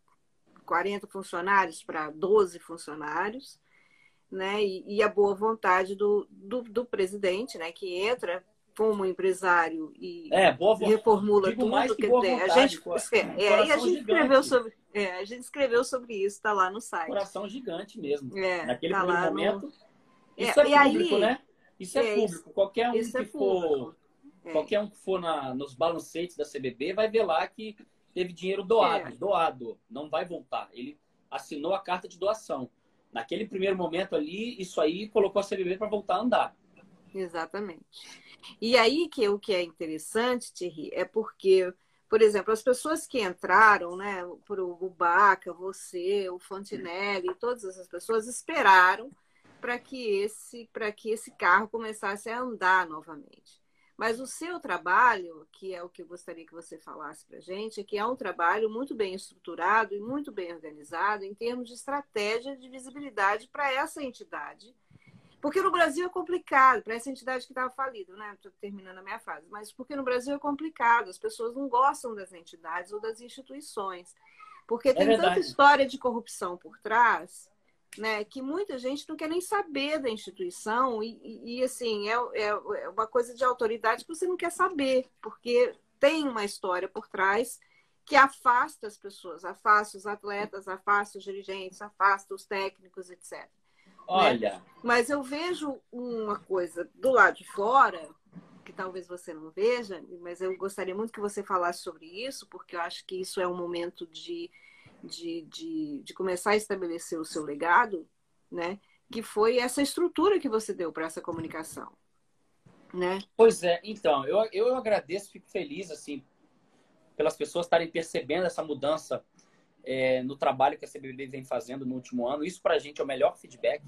S1: 40 funcionários para 12 funcionários, né? E, e, a boa vontade do, do, do presidente, né? Que entra como empresário e,
S2: é,
S1: reformula
S2: tudo. Que boa
S1: vontade, a gente, é, é, a gente escreveu sobre, é, a gente escreveu sobre isso, está lá no site.
S2: Coração gigante mesmo.
S1: É,
S2: Naquele tá primeiro momento. No... Isso é, é público, aí, né? Isso é, é público. Qualquer um que for. É. Qualquer um que for na, nos balancetes da CBB vai ver lá que teve dinheiro doado, é. doado, não vai voltar. Ele assinou a carta de doação. Naquele primeiro momento ali, isso aí colocou a CBB para voltar a andar.
S1: Exatamente. E aí que o que é interessante, Thierry, é porque, por exemplo, as pessoas que entraram, né, por o Baca, você, o Fontinelli, todas essas pessoas esperaram para que esse para que esse carro começasse a andar novamente. Mas o seu trabalho, que é o que eu gostaria que você falasse para a gente, é que é um trabalho muito bem estruturado e muito bem organizado em termos de estratégia de visibilidade para essa entidade porque no Brasil é complicado, para essa entidade que estava falida, né? Estou terminando a minha frase, mas porque no Brasil é complicado, as pessoas não gostam das entidades ou das instituições. Porque é tem é tanta história de corrupção por trás, né? Que muita gente não quer nem saber da instituição, e, e, e assim, é, é, é uma coisa de autoridade que você não quer saber, porque tem uma história por trás que afasta as pessoas, afasta os atletas, afasta os dirigentes, afasta os técnicos, etc.
S2: Né? Olha. Né?
S1: Mas eu vejo uma coisa do lado de fora, que talvez você não veja, mas eu gostaria muito que você falasse sobre isso, porque eu acho que isso é um momento de, de, de, de começar a estabelecer o seu legado, né? Que foi essa estrutura que você deu para essa comunicação. Né?
S2: Pois é, então, eu, eu agradeço, fico feliz, assim, pelas pessoas estarem percebendo essa mudança é, no trabalho que a CBB vem fazendo no último ano. Isso, para a gente, é o melhor feedback.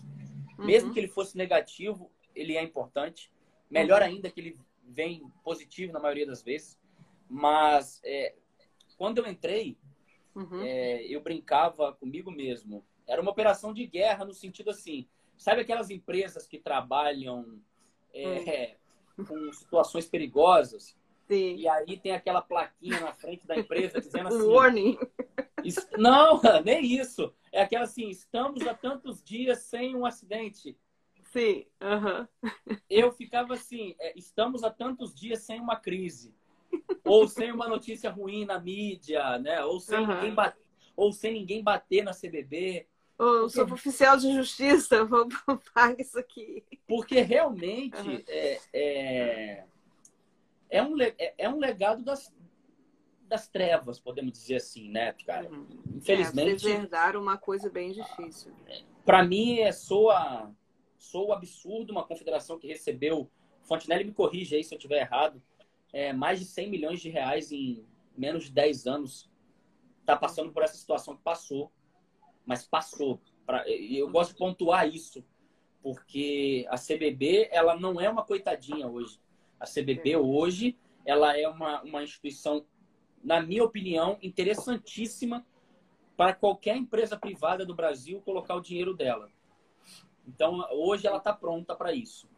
S2: Uhum. Mesmo que ele fosse negativo, ele é importante. Melhor uhum. ainda que ele vem positivo na maioria das vezes. Mas é, quando eu entrei, uhum. é, eu brincava comigo mesmo. Era uma operação de guerra no sentido assim, sabe aquelas empresas que trabalham é, hum. com situações perigosas?
S1: Sim.
S2: E aí tem aquela plaquinha na frente da empresa dizendo assim.
S1: Warning.
S2: Não, nem isso. É aquela assim, estamos há tantos dias sem um acidente.
S1: Sim. Uhum.
S2: Eu ficava assim, é, estamos há tantos dias sem uma crise. Ou sem uma notícia ruim na mídia, né? Ou sem, uhum. ninguém, bater, ou sem ninguém bater na CBB.
S1: Eu sou oficial de justiça, vou pagar isso aqui.
S2: Porque realmente uhum. é, é, é, um, é, é um legado das, das trevas, podemos dizer assim, né, cara? Uhum. Infelizmente.
S1: É, vocês uma coisa bem difícil.
S2: Para mim, é soa, soa absurdo uma confederação que recebeu. Fontenelle me corrige aí se eu estiver errado. É, mais de 100 milhões de reais em menos de 10 anos. Está passando por essa situação que passou. Mas passou. Pra, e eu gosto de pontuar isso. Porque a CBB, ela não é uma coitadinha hoje. A CBB hoje, ela é uma, uma instituição na minha opinião, interessantíssima para qualquer empresa privada do Brasil colocar o dinheiro dela. Então, hoje ela está pronta para isso.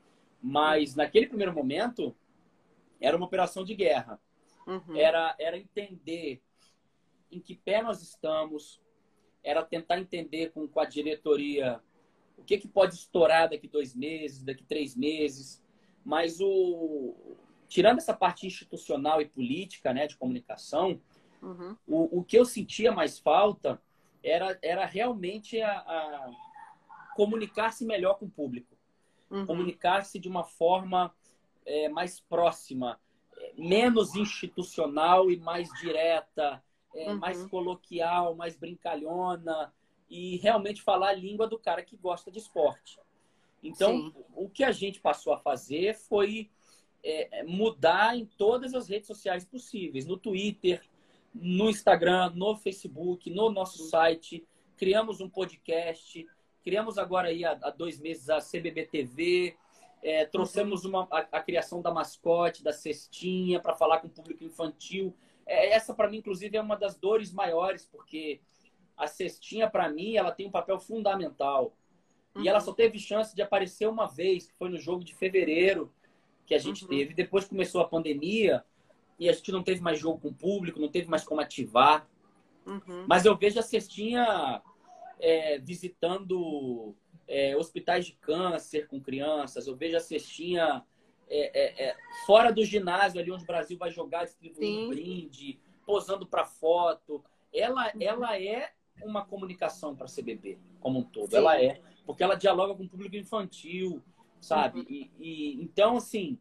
S2: Mas, naquele primeiro momento, era uma operação de guerra. Uhum. Era, era entender em que pé nós estamos, era tentar entender com, com a diretoria o que, que pode estourar daqui dois meses, daqui três meses. Mas o, tirando essa parte institucional e política, né, de comunicação, uhum. o, o que eu sentia mais falta era, era realmente a, a comunicar-se melhor com o público. Uhum. Comunicar-se de uma forma é, mais próxima, é, menos institucional e mais direta, é, uhum. mais coloquial, mais brincalhona e realmente falar a língua do cara que gosta de esporte. Então, Sim. o que a gente passou a fazer foi é, é, mudar em todas as redes sociais possíveis, no Twitter, no Instagram, no Facebook, no nosso site. Criamos um podcast, criamos agora aí há, há dois meses a CBB TV, é, trouxemos uma, a, a, criação da mascote, da cestinha, para falar com o público infantil. É, essa, para mim, inclusive, é uma das dores maiores, porque a cestinha, para mim, ela tem um papel fundamental. Uhum. E ela uhum. só teve chance de aparecer uma vez, que foi no jogo de fevereiro, que a gente uhum. teve. Depois começou a pandemia e a gente não teve mais jogo com o público, não teve mais como ativar. Uhum. Mas eu vejo a Cestinha é, visitando é, hospitais de câncer com crianças, eu vejo a Cestinha é, é, é fora do ginásio, ali onde o Brasil vai jogar, distribuindo brinde, posando para foto. Ela, uhum. ela é uma comunicação para a CBB como um todo. Sim. Ela é, porque ela dialoga com o público infantil, sabe? E, e, então, assim,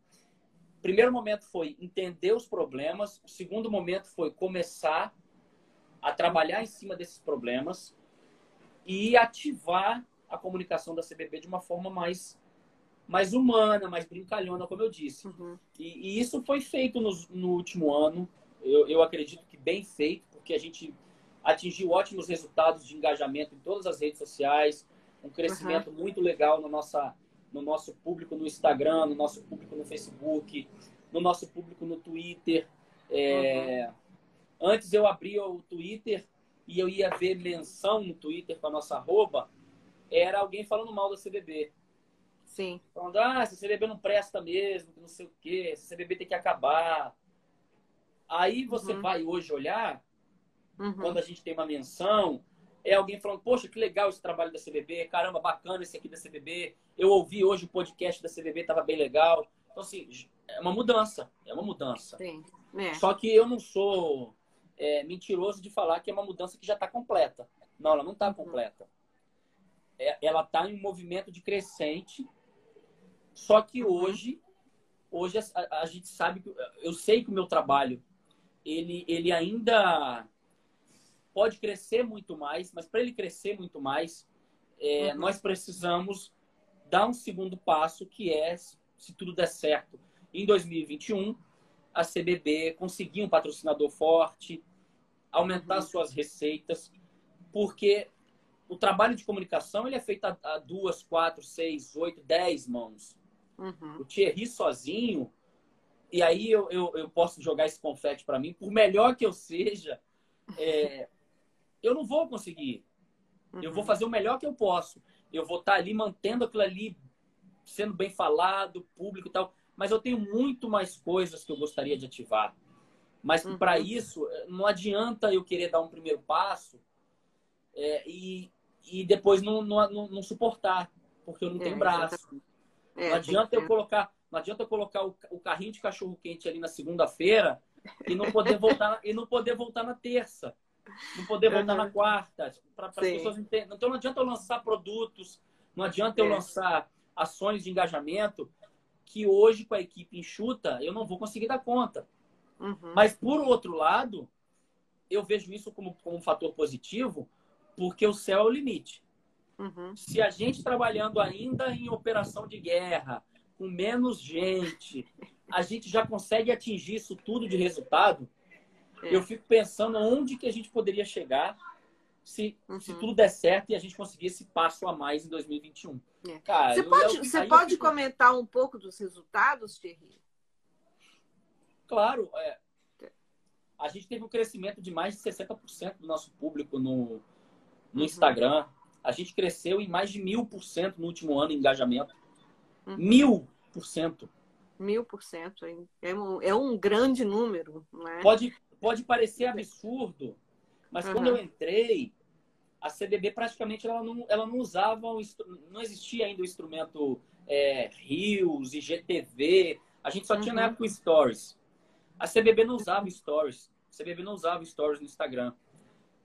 S2: primeiro momento foi entender os problemas, o segundo momento foi começar a trabalhar em cima desses problemas e ativar a comunicação da CBB de uma forma mais mais humana, mais brincalhona, como eu disse. Uhum. E, e, isso foi feito no, no último ano. Eu, eu acredito que bem feito, porque a gente atingiu ótimos resultados de engajamento em todas as redes sociais, um crescimento uhum. muito legal na nossa no nosso público no Instagram, no nosso público no Facebook, no nosso público no Twitter. É... Uhum. Antes eu abria o Twitter e eu ia ver menção no Twitter com a nossa arroba, era alguém falando mal da CBB.
S1: Sim.
S2: Falando, ah, essa CBB não presta mesmo, não sei o quê, essa CBB tem que acabar. Aí você uhum. vai hoje olhar, uhum. quando a gente tem uma menção, é alguém falando, poxa, que legal esse trabalho da CBB, caramba, bacana esse aqui da CBB. Eu ouvi hoje o podcast da CBB, estava bem legal. Então, assim, é uma mudança, é uma mudança.
S1: Sim. É.
S2: Só que eu não sou é, mentiroso de falar que é uma mudança que já está completa. Não, ela não está uhum. completa. É, ela está em um movimento de crescente, só que uhum. hoje, hoje a, a, gente sabe que eu sei que o meu trabalho ele, ele ainda pode crescer muito mais, mas para ele crescer muito mais, é, uhum. nós precisamos dar um segundo passo, que é, se tudo der certo, Em 2021, a CBB conseguiu um patrocinador forte, aumentar uhum. suas receitas, porque o trabalho de comunicação ele é feito a, a duas, quatro, seis, oito, dez mãos. Uhum. O Thierry sozinho, e aí eu, eu, eu posso jogar esse confete para mim, por melhor que eu seja, é, eu não vou conseguir. Uhum. Eu vou uhum. fazer o melhor que eu posso. Eu vou estar tá ali mantendo aquilo ali sendo bem falado, público e tal. Mas eu tenho muito mais coisas que eu gostaria de ativar. Mas uhum. para isso, não adianta eu querer dar um primeiro passo é, e, e depois não, não, não, não, suportar, porque eu não é, tenho braço. É, não adianta eu colocar, não adianta eu colocar o, o carrinho de cachorro quente ali na segunda-feira e não poder voltar e não poder voltar na terça, não poder voltar uhum. na quarta, para as pessoas entenderem. Então não adianta eu lançar produtos, não adianta eu é. lançar ações de engajamento que hoje com a equipe enxuta eu não vou conseguir dar conta. Uhum. Mas por outro lado, eu vejo isso como, como um fator positivo, porque o céu é o limite. Uhum. Se a gente trabalhando ainda em operação de guerra, com menos gente, a gente já consegue atingir isso tudo de resultado, é. eu fico pensando onde que a gente poderia chegar se, uhum. se tudo der certo e a gente conseguir esse passo a mais em 2021.
S1: É. Cara, você pode, você pode fico... comentar um pouco dos resultados, Thierry?
S2: Claro. É, a gente teve um crescimento de mais de 60% do nosso público no, no uhum. Instagram. A gente cresceu em mais de mil por cento no último ano em engajamento. Uhum. Mil por cento.
S1: Mil por cento. É um, é um grande número.
S2: Né? Pode, pode parecer absurdo, mas uhum. quando eu entrei, a CBB praticamente ela não, ela não usava, o, não existia ainda o instrumento é, Rios, IGTV. A gente só uhum. tinha na uhum. época o Stories. A CBB não usava Stories. A CBB não usava Stories no Instagram.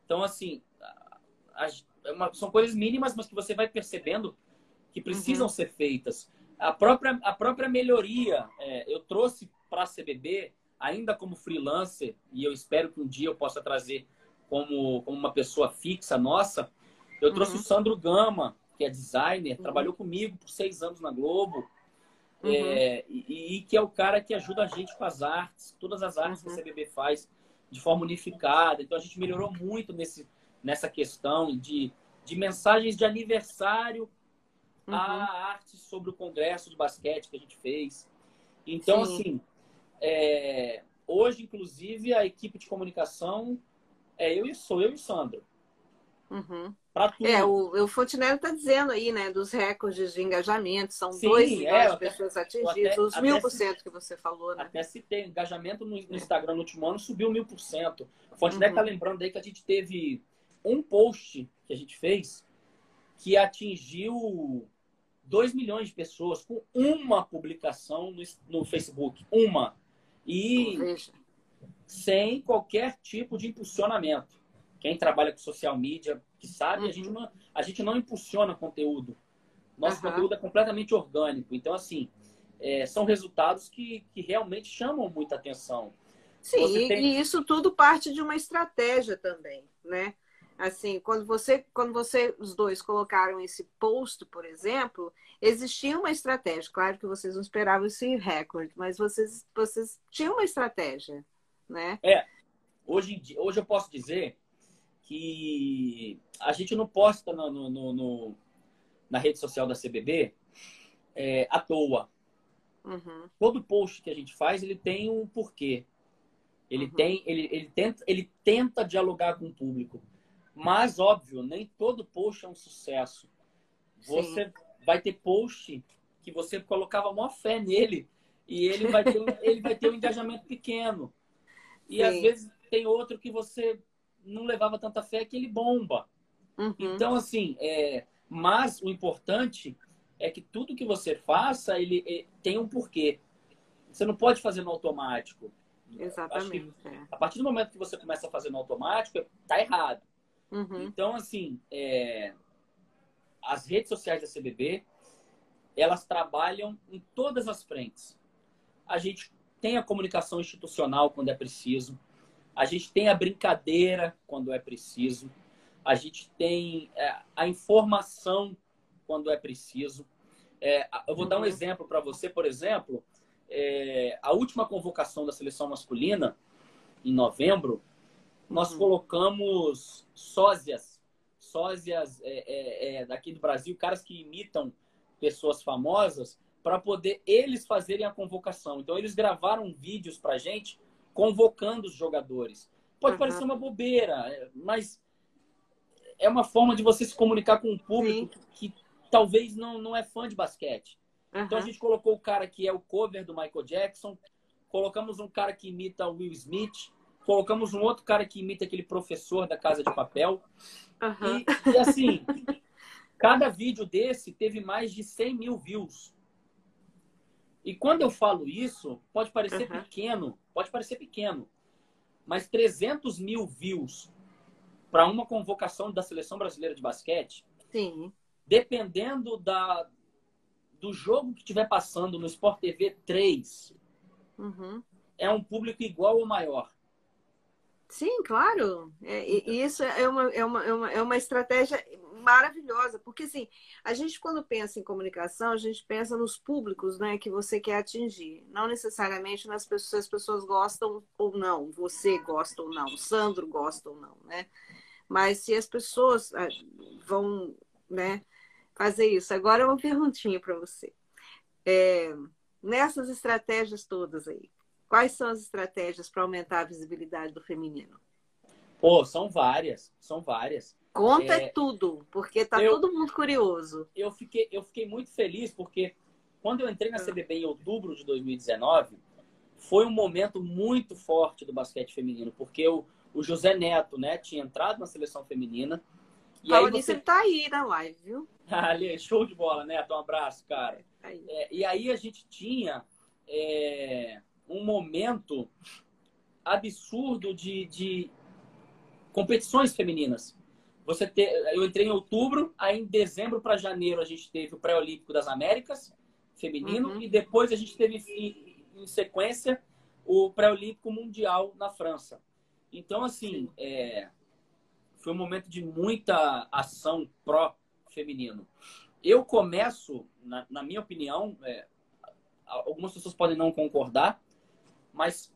S2: Então, assim, a, a, é uma, são coisas mínimas, mas que você vai percebendo que precisam uhum. ser feitas. A própria, a própria melhoria, é, eu trouxe para a CBB, ainda como freelancer, e eu espero que um dia eu possa trazer como, como uma pessoa fixa nossa, eu uhum. trouxe o Sandro Gama, que é designer, uhum. trabalhou comigo por seis anos na Globo, uhum. é, e, e, que é o cara que ajuda a gente com as artes, todas as artes que a uhum. CBB faz de forma unificada. Então a gente melhorou muito nesse, nessa questão de, de mensagens de aniversário uhum. a arte sobre o congresso de basquete que a gente fez. Então, Sim. assim, é, hoje, inclusive, a equipe de comunicação é eu e sou eu e o Sandro.
S1: Uhum. É, o, o Fontenelle está dizendo aí, né, dos recordes de engajamento, são Sim, 2 milhões é, de pessoas atingidas, os mil por cento que você falou, né?
S2: Até se tem engajamento no, no, Instagram no último ano subiu mil por cento. O Fontenelle está uhum. lembrando aí que a gente teve um post que a gente fez que atingiu 2 milhões de pessoas com uma publicação no, no Facebook. Uma. E sem qualquer tipo de impulsionamento. Quem trabalha com social media, que sabe, uhum. a, gente uhum. não, a gente não impulsiona conteúdo. Nosso uhum. conteúdo é completamente orgânico. Então, assim, é, são resultados que, que realmente chamam muita atenção.
S1: Sim, tem... e isso tudo parte de uma estratégia também, né? Assim, quando você, quando você, os dois colocaram esse post, por exemplo, existia uma estratégia. Claro que vocês não esperavam esse recorde, mas vocês, vocês tinham uma estratégia, né?
S2: É. Hoje, hoje eu posso dizer que a gente não posta no, no, no na rede social da CBB é, à toa. Uhum. Todo post que a gente faz, ele tem um porquê. Ele, uhum. tem, ele, ele, tenta, ele tenta dialogar com o público. Mas, óbvio, nem todo post é um sucesso. Você Sim. vai ter post que você colocava maior fé nele e ele vai ter, ele vai ter um engajamento pequeno. E Sim. às vezes tem outro que você não levava tanta fé que ele bomba. Uhum. Então, assim, é... mas o importante é que tudo que você faça, ele, ele tem um porquê. Você não pode fazer no automático.
S1: Exatamente. É.
S2: A partir do momento que você começa a fazer no automático, tá errado. Uhum. Então, assim, é, as redes sociais da CBB, elas trabalham em todas as frentes. A gente tem a comunicação institucional quando é preciso, a gente tem a brincadeira quando é preciso, a gente tem é, a informação quando é preciso. É, eu vou dar um uhum. exemplo para você, por exemplo, é, a última convocação da seleção masculina, em novembro, nós uhum. colocamos sósias, sósias é, é, é, daqui do Brasil, caras que imitam pessoas famosas, para poder eles fazerem a convocação. Então, eles gravaram vídeos para gente convocando os jogadores. Pode uhum. parecer uma bobeira, é, mas é uma forma de você se comunicar com um público que, que, talvez não, não é fã de basquete. Uhum. Então, a gente colocou o cara que é o cover do Michael Jackson, colocamos um cara que imita o Will Smith, colocamos um outro cara que imita aquele professor da Casa de Papel. Uhum. E, e, assim, cada vídeo desse teve mais de 100 mil views. E quando eu falo isso, pode parecer uhum. pequeno, pode parecer pequeno, mas 300 mil views para uma convocação da seleção brasileira de basquete,
S1: Sim.
S2: dependendo da, do jogo que estiver passando no Sport TV 3, uhum. é um público igual ou maior.
S1: Sim, claro. É, isso é uma, é, uma, é, uma, é uma estratégia maravilhosa, porque assim, a gente quando pensa em comunicação, a gente pensa nos públicos né, que você quer atingir, não necessariamente nas pessoas, as pessoas gostam ou não, você gosta ou não, Sandro gosta ou não, né? Mas se as pessoas ah, vão né, fazer isso. Agora uma perguntinha para você. É, nessas estratégias todas aí, Quais são as estratégias para aumentar a visibilidade do feminino?
S2: Pô, são várias, são várias.
S1: Conta é, tudo, porque está todo mundo curioso.
S2: Eu fiquei, eu fiquei muito feliz porque quando eu entrei na ah. CBB em outubro de 2019, foi um momento muito forte do basquete feminino, porque o, o José Neto, né, tinha entrado na seleção feminina.
S1: E Falando aí você... tá aí na live, viu?
S2: Ali, show de bola, Neto, um abraço, cara. É, e aí a gente tinha é, um momento absurdo de, de competições femininas. Você ter, eu entrei em outubro, aí em dezembro para janeiro a gente teve o pré-olímpico das Américas feminino uhum. e depois a gente teve em, em sequência o pré-olímpico mundial na França. Então assim, é, foi um momento de muita ação pró feminino. Eu começo, na, na minha opinião, é, algumas pessoas podem não concordar, mas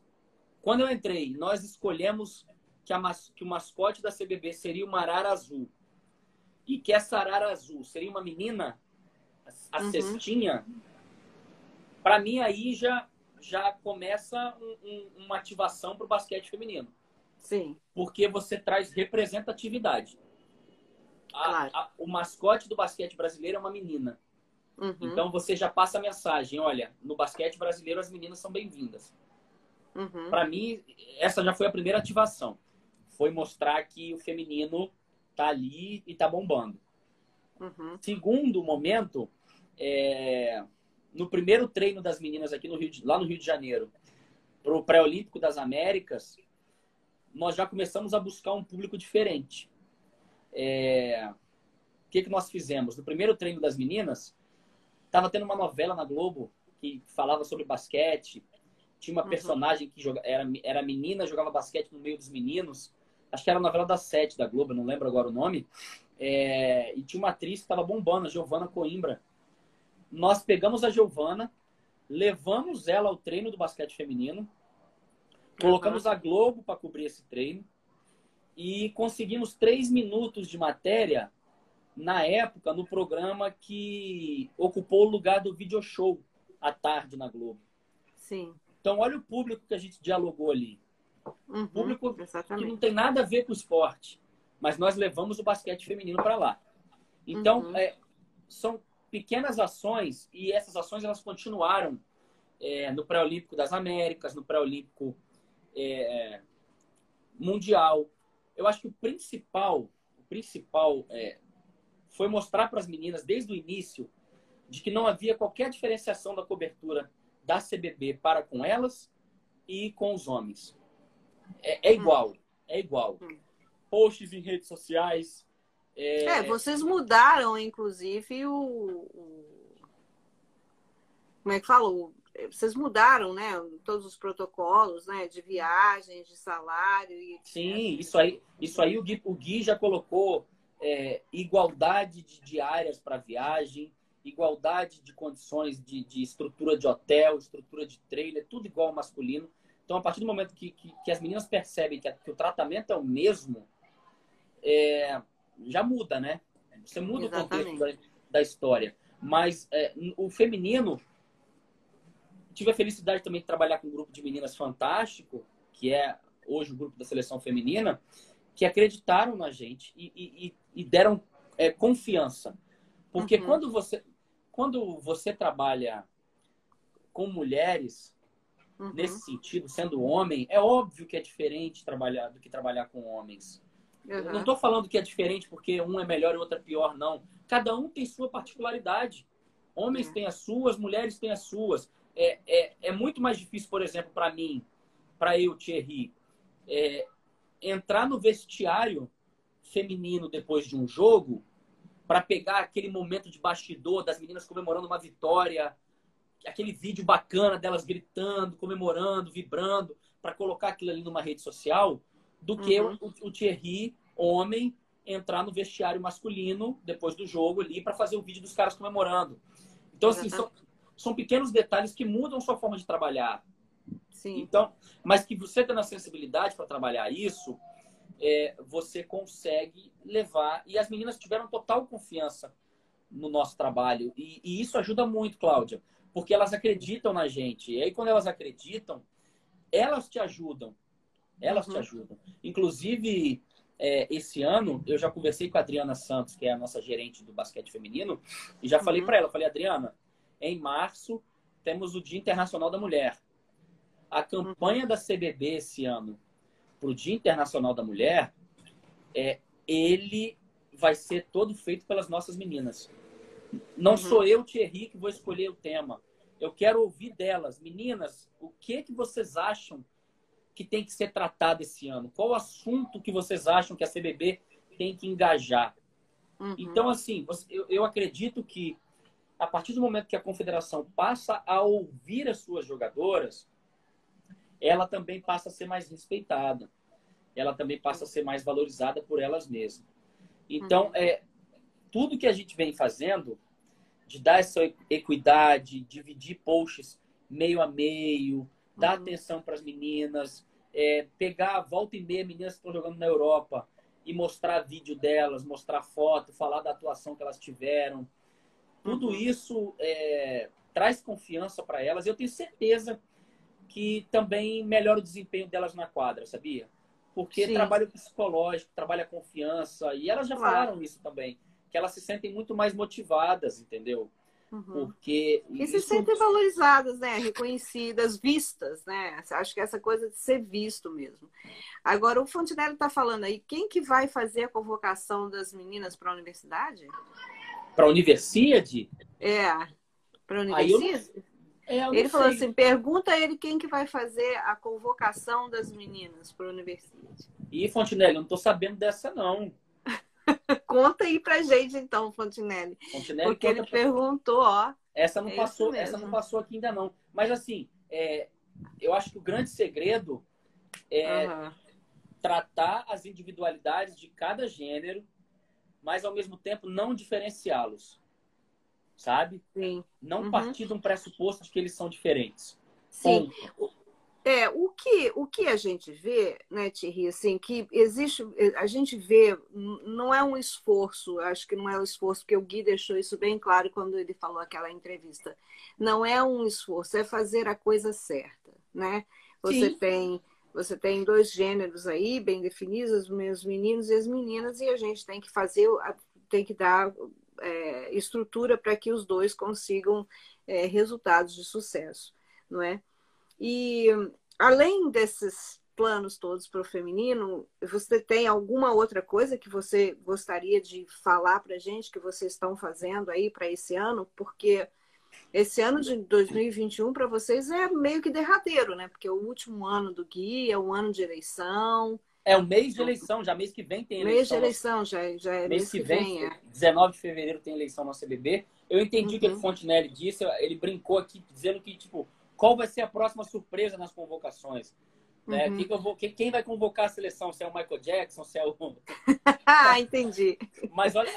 S2: quando eu entrei, nós escolhemos que, a, que o mascote da CBB seria uma arara azul. E que essa arara azul seria uma menina, a uhum. cestinha. Para mim, aí já, já começa um, um, uma ativação para o basquete feminino.
S1: Sim.
S2: Porque você traz representatividade. A, claro. a, o mascote do basquete brasileiro é uma menina. Uhum. Então você já passa a mensagem: olha, no basquete brasileiro as meninas são bem-vindas. Uhum. Para mim, essa já foi a primeira ativação. Foi mostrar que o feminino tá ali e tá bombando. Uhum. Segundo momento, é... no primeiro treino das meninas aqui no Rio de... lá no Rio de Janeiro, para o pré-olímpico das Américas, nós já começamos a buscar um público diferente. É... O que, que nós fizemos? No primeiro treino das meninas, estava tendo uma novela na Globo que falava sobre basquete, tinha uma uhum. personagem que joga, era, era menina, jogava basquete no meio dos meninos. Acho que era a novela da Sete da Globo, não lembro agora o nome. É, e tinha uma atriz que estava bombando, a Giovana Coimbra. Nós pegamos a Giovana, levamos ela ao treino do basquete feminino, colocamos uhum. a Globo para cobrir esse treino e conseguimos três minutos de matéria na época no programa que ocupou o lugar do video show à tarde na Globo.
S1: Sim.
S2: Então, olha o público que a gente dialogou ali. Uhum, público exatamente. que não tem nada a ver com o esporte, mas nós levamos o basquete feminino para lá. Então, uhum. é, são pequenas ações e essas ações elas continuaram é, no pré-olímpico das Américas, no pré-olímpico é, mundial. Eu acho que o principal, o principal é, foi mostrar para as meninas desde o início de que não havia qualquer diferenciação da cobertura da CBB para com elas e com os homens. É, é igual, é igual. Hum. Posts em redes sociais.
S1: É... é, vocês mudaram, inclusive, o, o... Como é que falou? Vocês mudaram, né? Todos os protocolos, né? De viagens, de salário e.
S2: Sim, isso aí, isso aí o Gui, o Gui já colocou é, igualdade de diárias para viagem, igualdade de condições de, de estrutura de hotel, estrutura de trailer, tudo igual ao masculino. Então, a partir do momento que, que, que as meninas percebem que, que, o tratamento é o mesmo, é, já muda, né? Você muda Exatamente. o contexto da, da história. Mas é, o feminino, tive a felicidade também de trabalhar com um grupo de meninas fantástico, que é hoje o grupo da seleção feminina, que acreditaram na gente e, e, e deram é, confiança. Porque uhum. quando, você, quando você trabalha com mulheres, uhum. nesse sentido, sendo homem, é óbvio que é diferente trabalhar do que trabalhar com homens. Uhum. não estou falando que é diferente porque um é melhor e outro é pior, não. Cada um tem sua particularidade. Homens têm as suas, mulheres têm as suas. É, é, é muito mais difícil, por exemplo, para mim, para eu, Thierry, é, entrar no vestiário feminino depois de um jogo para pegar aquele momento de bastidor das meninas comemorando uma vitória, aquele vídeo bacana delas gritando, comemorando, vibrando, para colocar aquilo ali numa rede social, do que uhum. o, o Thierry, homem, entrar no vestiário masculino depois do jogo ali para fazer o vídeo dos caras comemorando. Então, assim, são, são pequenos detalhes que mudam sua forma de trabalhar. Sim. Então, mas que você tendo a sensibilidade para trabalhar isso, é, você consegue levar. E as meninas tiveram total confiança no nosso trabalho. E, e, isso ajuda muito, Cláudia, porque elas acreditam na gente. E aí, quando elas acreditam, elas te ajudam. Elas uhum. te ajudam. Inclusive, é, esse ano, eu já conversei com a Adriana Santos, que é a nossa gerente do basquete feminino, e já uhum. falei para ela: falei, Adriana, em março temos o Dia Internacional da Mulher. A campanha uhum. da CBB esse ano para o Dia Internacional da Mulher, é, ele vai ser todo feito pelas nossas meninas. Não uhum. sou eu, Thierry, que vou escolher o tema. Eu quero ouvir delas. Meninas, o que, que vocês acham que tem que ser tratado esse ano? Qual assunto que vocês acham que a CBB tem que engajar? Uhum. Então, assim, eu, eu acredito que a partir do momento que a confederação passa a ouvir as suas jogadoras, ela também passa a ser mais respeitada. Ela também passa a ser mais valorizada por elas mesmas. Então, uhum. é, tudo que a gente vem fazendo, de dar essa equidade, dividir posts meio a meio, dar uhum. atenção para as meninas, é, pegar volta e meia meninas que estão jogando na Europa e mostrar vídeo delas, mostrar foto, falar da atuação que elas tiveram. Tudo uhum. isso é, traz confiança para elas. Eu tenho certeza que também melhora o desempenho delas na quadra, sabia? Porque Sim. trabalho psicológico, trabalha confiança, e elas já claro. falaram isso também, que elas se sentem muito mais motivadas, entendeu? Uhum. Porque.
S1: E isso... se sentem valorizadas, né? Reconhecidas, vistas, né? Acho que essa coisa de ser visto mesmo. Agora, o Fontenelle está falando aí, quem que vai fazer a convocação das meninas para a universidade?
S2: Para a universidade?
S1: É. Para a universidade? É, ele falou assim: pergunta a ele quem que vai fazer a convocação das meninas para a universidade.
S2: Ih, Fontinelli, eu não estou sabendo dessa, não.
S1: Conta aí pra gente, então, Fontinelli. Fontinelli Porque ele pra... perguntou, ó.
S2: Essa não, é passou, essa não passou aqui ainda, não. Mas assim, é, eu acho que o grande segredo é uhum. tratar as individualidades de cada gênero, mas ao mesmo tempo não diferenciá-los sabe?
S1: Sim.
S2: Não uhum. partir de um pressuposto de que eles são diferentes.
S1: Sim. É, o que, o que a gente vê, né, Thierry, assim, que existe, a gente vê, não é um esforço, acho que não é um esforço, porque o Gui deixou isso bem claro quando ele falou aquela entrevista. Não é um esforço, é fazer a coisa certa, né? Você Sim. tem você tem dois gêneros aí bem definidos, os meninos e as meninas, e a gente tem que fazer, tem que dar é, estrutura para que os dois consigam é, resultados de sucesso, não é? E além desses planos todos para o feminino, você tem alguma outra coisa que você gostaria de falar para a gente que vocês estão fazendo aí para esse ano? Porque esse ano de 2021 para vocês é meio que derradeiro, né? Porque é o último ano do Gui, é ano de eleição,
S2: é o mês de eleição, já mês que vem tem
S1: eleição. Mês de eleição, já, já é mês, mês que, vem. vem é.
S2: 19 de fevereiro tem eleição no CBB. Eu entendi o que o uhum. Fontenelle disse, ele brincou aqui dizendo que, tipo, qual vai ser a próxima surpresa nas convocações? Né? Uhum. Quem, eu vou, quem, quem, vai convocar a seleção? Se é o Michael Jackson, se é o.
S1: ah, entendi.
S2: Mas olha,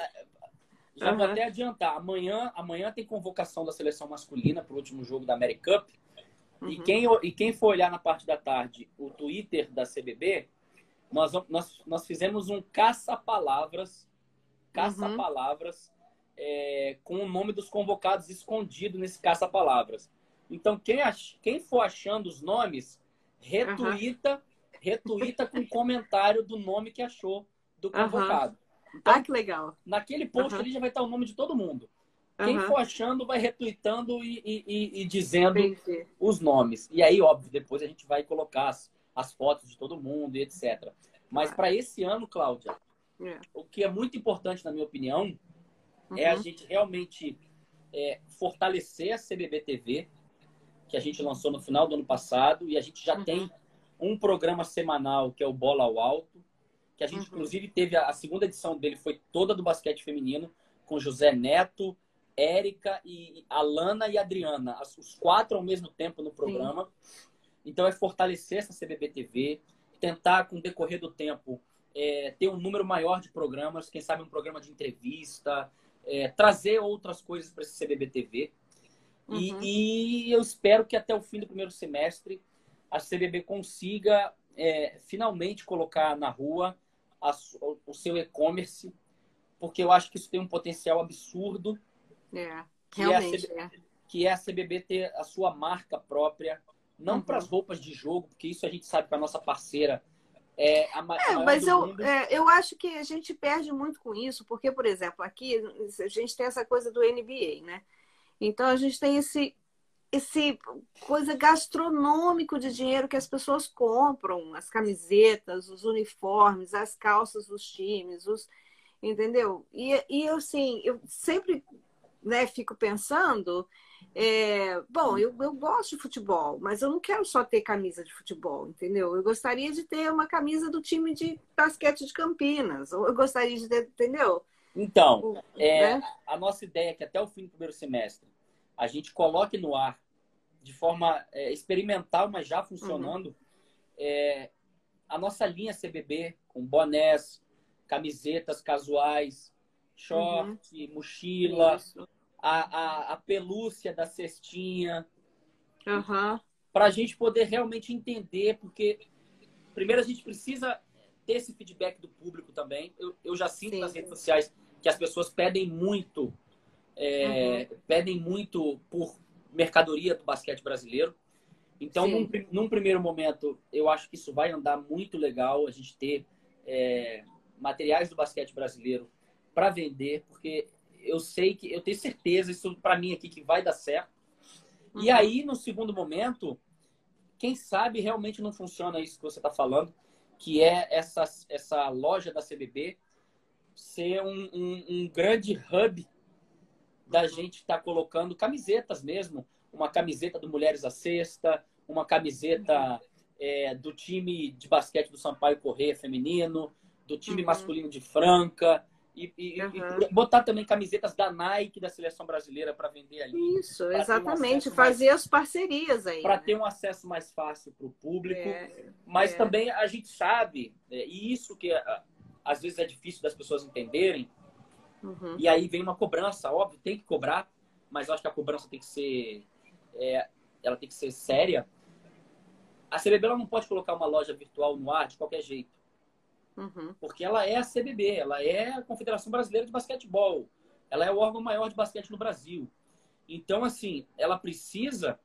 S2: Já uhum. vou até adiantar. Amanhã, amanhã tem convocação da seleção masculina para o último jogo da America Cup. Uhum. E, quem, e quem for olhar na parte da tarde o Twitter da CBB, nós, nós, nós fizemos um caça-palavras caça-palavras uhum. é, com o nome dos convocados escondido nesse caça-palavras. Então, quem, ach, quem for achando os nomes, retuita, uhum. retuita com comentário do nome que achou do convocado.
S1: Uhum. Então, ah, que legal.
S2: Naquele post ali já vai estar o nome de todo mundo. Quem for achando vai retuitando e, e, e dizendo Entendi. os nomes. E aí, óbvio, depois a gente vai colocar as, as fotos de todo mundo e etc. Mas para esse ano, Cláudia, é. o que é muito importante, na minha opinião, uhum. é a uhum. gente realmente é, fortalecer a CBB TV, que a gente lançou no final do ano passado, e a gente já uhum. tem um programa semanal que é o Bola ao Alto, que a gente, uhum. inclusive, teve a, a, segunda edição dele, foi toda do basquete feminino, com José Neto, Érica e Alana e Adriana, os quatro ao mesmo tempo no programa. Sim. Então é fortalecer essa CBB TV, tentar, com o decorrer do tempo, é, ter um número maior de programas, quem sabe um programa de entrevista, é, trazer outras coisas para esse CBB TV. Uhum. E, e, eu espero que até o fim do primeiro semestre a CBB consiga é, finalmente colocar na rua a, o seu e-commerce, porque eu acho que isso tem um potencial absurdo.
S1: É, realmente.
S2: Que é, CBB, é. que é a CBB ter a sua marca própria, não uhum. para as roupas de jogo, porque isso a gente sabe que a nossa parceira é a,
S1: é, mas eu, é, eu acho que a gente perde muito com isso, porque, por exemplo, aqui a gente tem essa coisa do NBA, né? Então a gente tem esse, esse coisa gastronômico de dinheiro que as pessoas compram, as camisetas, os uniformes, as calças dos times, os, entendeu? E, e assim, eu sempre né, fico pensando é, bom, eu, eu gosto de futebol, mas eu não quero só ter camisa de futebol, entendeu? Eu gostaria de ter uma camisa do time de basquete de Campinas, ou eu gostaria de ter, entendeu?
S2: Então, o, é, né? a nossa ideia é que até o fim do primeiro semestre a gente coloque no ar de forma é, experimental, mas já funcionando, uhum. é, a nossa linha CBB com bonés, camisetas casuais, short, uhum. mochila. Isso a, a, a pelúcia da cestinha.
S1: Uhum.
S2: Para a gente poder realmente entender, porque primeiro a gente precisa ter esse feedback do público também. Eu, eu já sinto Sim. nas redes sociais que as pessoas pedem muito, é, uhum. pedem muito por mercadoria do basquete brasileiro. Então, num, num, primeiro momento, eu acho que isso vai andar muito legal, a gente ter é, materiais do basquete brasileiro para vender, porque eu sei que eu tenho certeza isso para mim aqui que vai dar certo. Uhum. E aí no segundo momento, quem sabe realmente não funciona isso que você está falando, que é essa essa loja da CBB ser um, um, um grande hub da uhum. gente estar tá colocando camisetas mesmo, uma camiseta do Mulheres à Sexta, uma camiseta uhum. é, do time de basquete do Sampaio Correia feminino, do time uhum. masculino de Franca, e, e, uhum. e, botar também camisetas da Nike da seleção brasileira para vender ali.
S1: Isso, exatamente. Um Fazer mais, as parcerias aí.
S2: Para né? ter um acesso mais fácil para o público. É, mas é. também a gente sabe, é, e isso que às vezes é difícil das pessoas entenderem. Uhum. E aí vem uma cobrança, óbvio, tem que cobrar, mas eu acho que a cobrança tem que ser. É, ela tem que ser séria. A CBB não pode colocar uma loja virtual no ar de qualquer jeito.
S1: Uhum.
S2: Porque ela é a CBB, ela é a Confederação Brasileira de Basquetebol. Ela é o órgão maior de basquete no Brasil. Então, assim, ela precisa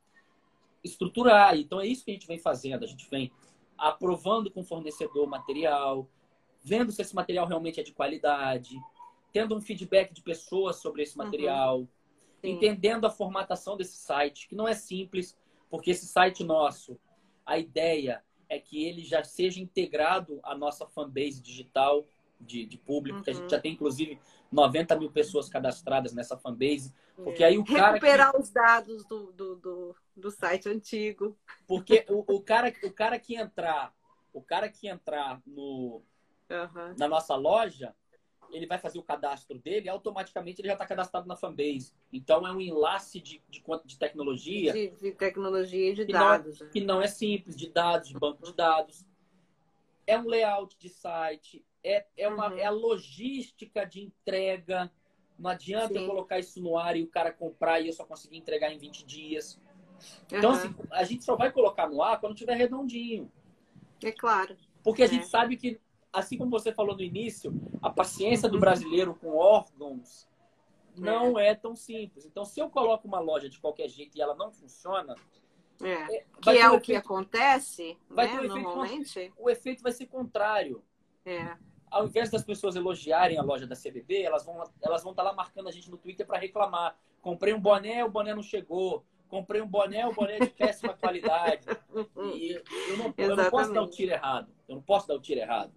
S2: estruturar. Então, é isso que a gente vem fazendo. A gente vem aprovando com o fornecedor material, vendo se esse material realmente é de qualidade, tendo um feedback de pessoas sobre esse uhum. material, uhum. entendendo a formatação desse site, que não é simples, porque esse site nosso, a ideia é que ele já seja integrado à nossa fanbase digital de, de público, uhum. que a gente uhum. já tem, inclusive, 90 mil pessoas cadastradas nessa fanbase. Porque é. aí o cara.
S1: Recuperar que... os dados do, do, do, do, site antigo.
S2: Porque o, o, cara, o cara que entrar, o cara que entrar no, uhum. na nossa loja, ele vai fazer o cadastro dele, automaticamente ele já está cadastrado na fanbase. Então é um enlace de, de, de tecnologia.
S1: De, de, tecnologia e de que dados.
S2: Não, é, que não é simples, de dados, de banco de dados. É um layout de site, é, é, uma, uhum. é a logística de entrega Não adianta Sim. eu colocar isso no ar e o cara comprar e eu só conseguir entregar em 20 dias. Então, uhum. assim, a gente só vai colocar no ar quando tiver redondinho.
S1: É claro.
S2: Porque a é. gente sabe que, assim como você falou no início, a paciência do brasileiro com órgãos não é. tão simples. Então, se eu coloco uma loja de qualquer jeito e ela não funciona,
S1: é. é que é o efeito, que acontece, vai né,
S2: normalmente. O efeito vai ser contrário.
S1: É.
S2: Ao invés das pessoas elogiarem a loja da CBB, elas vão elas vão estar tá lá marcando a gente no Twitter para reclamar. Comprei um boné, o boné não chegou. Comprei um boné, o boné é de péssima qualidade. E eu não, eu não posso dar o tiro errado. Eu não posso dar o tiro errado.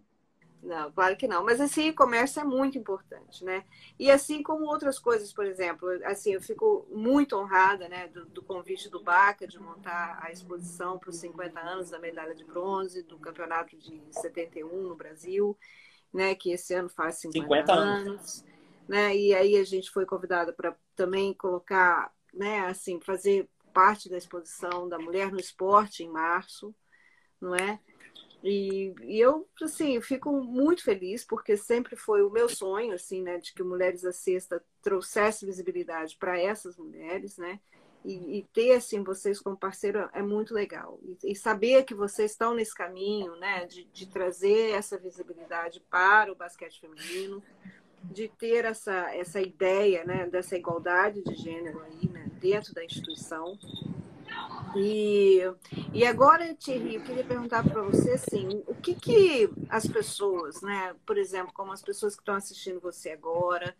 S1: Não, claro que não. Mas esse e-commerce é muito importante, né? E assim como outras coisas, por exemplo, assim, eu fico muito honrada, né, do, do convite do Baca de montar a exposição para os 50 anos da medalha de bronze do campeonato de 71 no Brasil, né, que esse ano faz 50, 50 anos. anos, né? E aí a gente foi convidada para também colocar, né, assim, fazer parte da exposição da mulher no esporte em março, não é? E, e, eu, assim, fico muito feliz, porque sempre foi o meu sonho, assim, né, de que Mulheres à Sexta trouxesse visibilidade para essas mulheres, né? E, e, ter, assim, vocês como parceiro é muito legal. E, e, saber que vocês estão nesse caminho, né, de, de trazer essa visibilidade para o basquete feminino, de ter essa, essa ideia, né, dessa igualdade de gênero aí, né, dentro da instituição. E, e agora, Thierry, eu queria perguntar para você assim, o que, que as pessoas, né, por exemplo, como as pessoas que estão assistindo você agora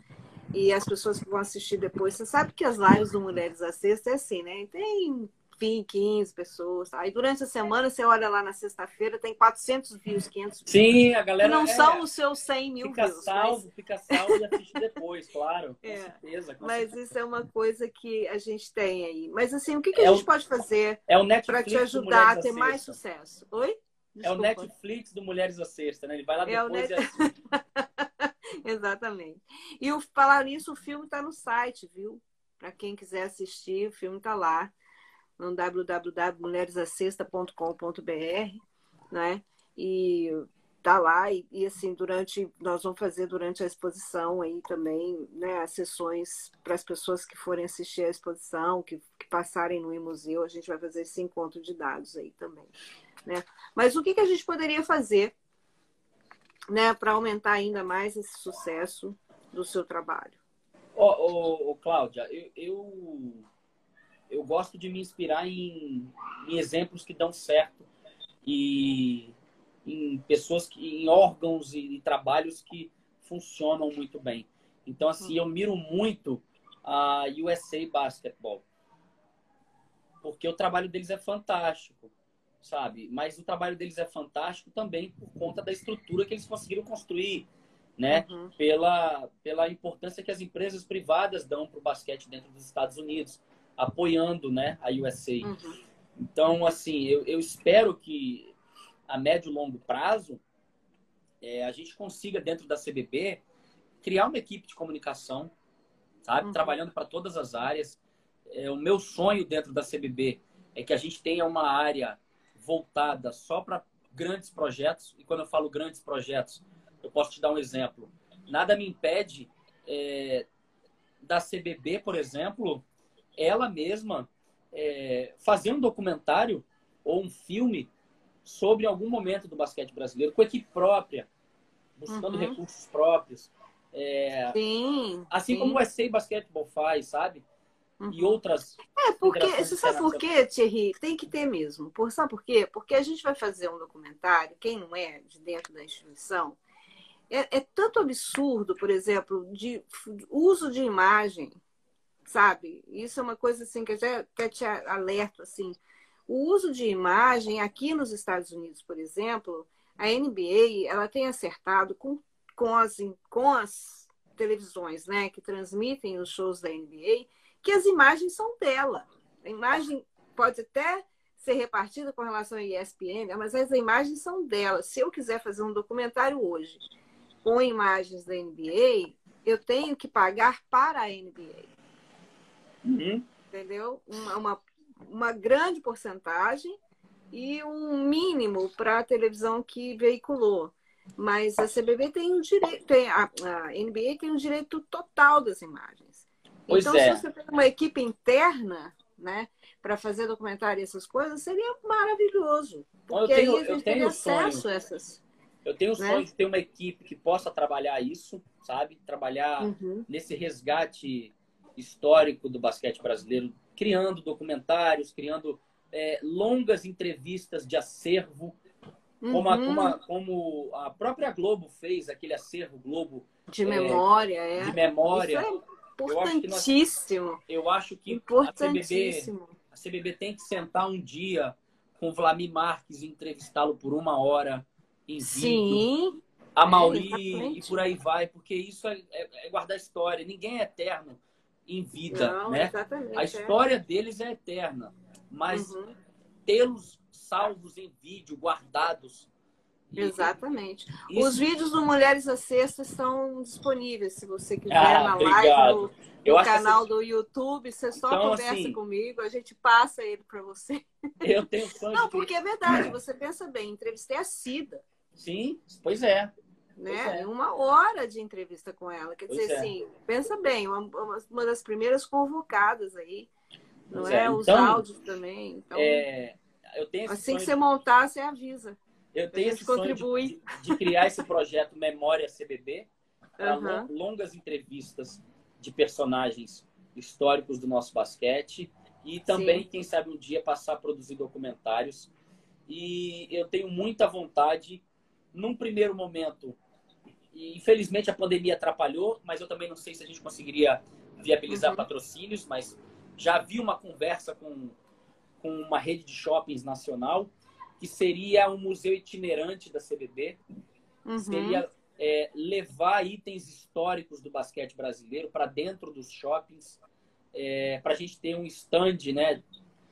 S1: e as pessoas que vão assistir depois, você sabe que as lives do Mulheres à Sexta é assim, né? Tem 20, 15 pessoas. Aí durante a semana você olha lá na sexta-feira, tem 400 views, 500 views.
S2: Sim, a galera.
S1: Que não é, são os seus 100 mil
S2: fica
S1: views.
S2: Salvo, mas... Fica salvo e assiste depois, claro. Com é, certeza. Com
S1: mas
S2: certeza.
S1: isso é uma coisa que a gente tem aí. Mas assim, o que, que é a gente o... pode fazer
S2: é
S1: para te ajudar a ter mais sucesso? Oi?
S2: Desculpa. É o Netflix do Mulheres à Sexta, né? Ele vai lá depois é net... e assiste.
S1: Exatamente. E o, falar nisso, o filme está no site, viu? Para quem quiser assistir, o filme está lá no www.mulheresacesta.com.br, né? E tá lá e, e, assim durante nós vamos fazer durante a exposição aí também né as sessões para as pessoas que forem assistir a exposição que, que passarem no museu a gente vai fazer esse encontro de dados aí também né mas o que, que a gente poderia fazer né para aumentar ainda mais esse sucesso do seu trabalho
S2: ô oh, Cláudia eu, eu eu gosto de me inspirar em, em exemplos que dão certo e em pessoas que em órgãos e, e trabalhos que funcionam muito bem. Então assim, eu miro muito a USA Basketball. Porque o trabalho deles é fantástico, sabe? Mas o trabalho deles é fantástico também por conta da estrutura que eles conseguiram construir, né? Uhum. Pela, pela importância que as empresas privadas dão para o basquete dentro dos Estados Unidos apoiando né, a USA. Uhum. Então, assim, eu, eu espero que a médio e longo prazo é, a gente consiga, dentro da CBB, criar uma equipe de comunicação, sabe? Uhum. Trabalhando para todas as áreas. É, o meu sonho dentro da CBB é que a gente tenha uma área voltada só para grandes projetos. E quando eu falo grandes projetos, eu posso te dar um exemplo. Nada me impede é, da CBB, por exemplo, ela mesma é, fazer um documentário ou um filme sobre algum momento do basquete brasileiro, com equipe própria, buscando uhum. recursos próprios. É,
S1: sim,
S2: assim
S1: sim.
S2: como o SA Basketball faz, sabe? Uhum. E outras.
S1: É, porque. Você sabe por quê, Thierry? Tem que ter mesmo. Por, sabe por quê? Porque a gente vai fazer um documentário, quem não é de dentro da instituição, é, é tanto absurdo, por exemplo, de uso de imagem sabe? Isso é uma coisa assim que eu já até te alerto assim. O uso de imagem aqui nos Estados Unidos, por exemplo, a NBA ela tem acertado com, com, as, com as televisões né, que transmitem os shows da NBA que as imagens são dela. A imagem pode até ser repartida com relação à ESPN, né, mas as imagens são dela. Se eu quiser fazer um documentário hoje com imagens da NBA, eu tenho que pagar para a NBA.
S2: Uhum.
S1: Entendeu? Uma, uma, uma grande porcentagem e um mínimo para a televisão que veiculou. Mas a CBB tem um direito, tem, a, a NBA tem um direito total das imagens.
S2: Pois
S1: então,
S2: é.
S1: se você tem uma equipe interna, né, para fazer documentário e essas coisas, seria maravilhoso.
S2: Bom, eu
S1: Porque
S2: tenho-
S1: aí a
S2: eu
S1: gente
S2: tenho
S1: teria
S2: o sonho.
S1: acesso a essas.
S2: Eu tenho o
S1: Né?
S2: sonho de ter uma equipe que possa trabalhar isso, sabe? Trabalhar
S1: Uhum.
S2: nesse resgate histórico do basquete brasileiro, criando documentários, criando é, longas entrevistas de acervo, como, a,
S1: Uhum.
S2: como, a, como a própria Globo fez, aquele acervo Globo
S1: De
S2: é,
S1: memória, é.
S2: de memória.
S1: Isso é
S2: Eu acho que nós-
S1: importantíssimo.
S2: Eu acho que a CBB,
S1: Importantíssimo.
S2: a CBB tem que sentar um dia com o Vlamir Marques e entrevistá-lo por uma hora em vídeo.
S1: Sim,
S2: a
S1: É,
S2: Mauri
S1: exatamente.
S2: e por aí vai, porque isso é, é- é guardar história. Ninguém é eterno em vida,
S1: não,
S2: né? A
S1: é.
S2: história deles é eterna, mas
S1: Uhum,
S2: tê-los salvos em vídeo, guardados.
S1: Exatamente.
S2: isso-
S1: Os vídeos do Mulheres à Sexta estão disponíveis, se você quiser,
S2: Ah,
S1: na
S2: obrigado.
S1: live, no, canal
S2: essa-
S1: do YouTube. Você só
S2: Então,
S1: conversa
S2: assim-
S1: comigo, a gente passa ele para você.
S2: eu tenho sonho
S1: Não, porque é verdade, você pensa bem, entrevistei a Cida,
S2: Sim, pois é.
S1: Né?
S2: Pois é.
S1: Uma hora de entrevista com ela. Quer
S2: Pois
S1: dizer,
S2: é.
S1: assim, pensa bem, uma, uma- das primeiras convocadas aí. Não
S2: Pois
S1: é?
S2: é,
S1: Os
S2: então,
S1: áudios também. Então,
S2: É, eu tenho
S1: assim que
S2: sonho
S1: você montar, você avisa.
S2: Eu tenho esse de,
S1: contribui.
S2: de- de criar esse projeto Memória CBB lon- longas entrevistas de personagens históricos do nosso basquete e também,
S1: Sim.
S2: quem sabe, um dia passar a produzir documentários. E eu tenho muita vontade, num primeiro momento, e infelizmente a pandemia atrapalhou, mas eu também não sei se a gente conseguiria viabilizar
S1: Uhum.
S2: patrocínios, mas já havia uma conversa com, com uma rede de shoppings nacional que seria um museu itinerante da CBB,
S1: Uhum.
S2: seria é, levar itens históricos do basquete brasileiro para dentro dos shoppings, para a gente ter um stand, né?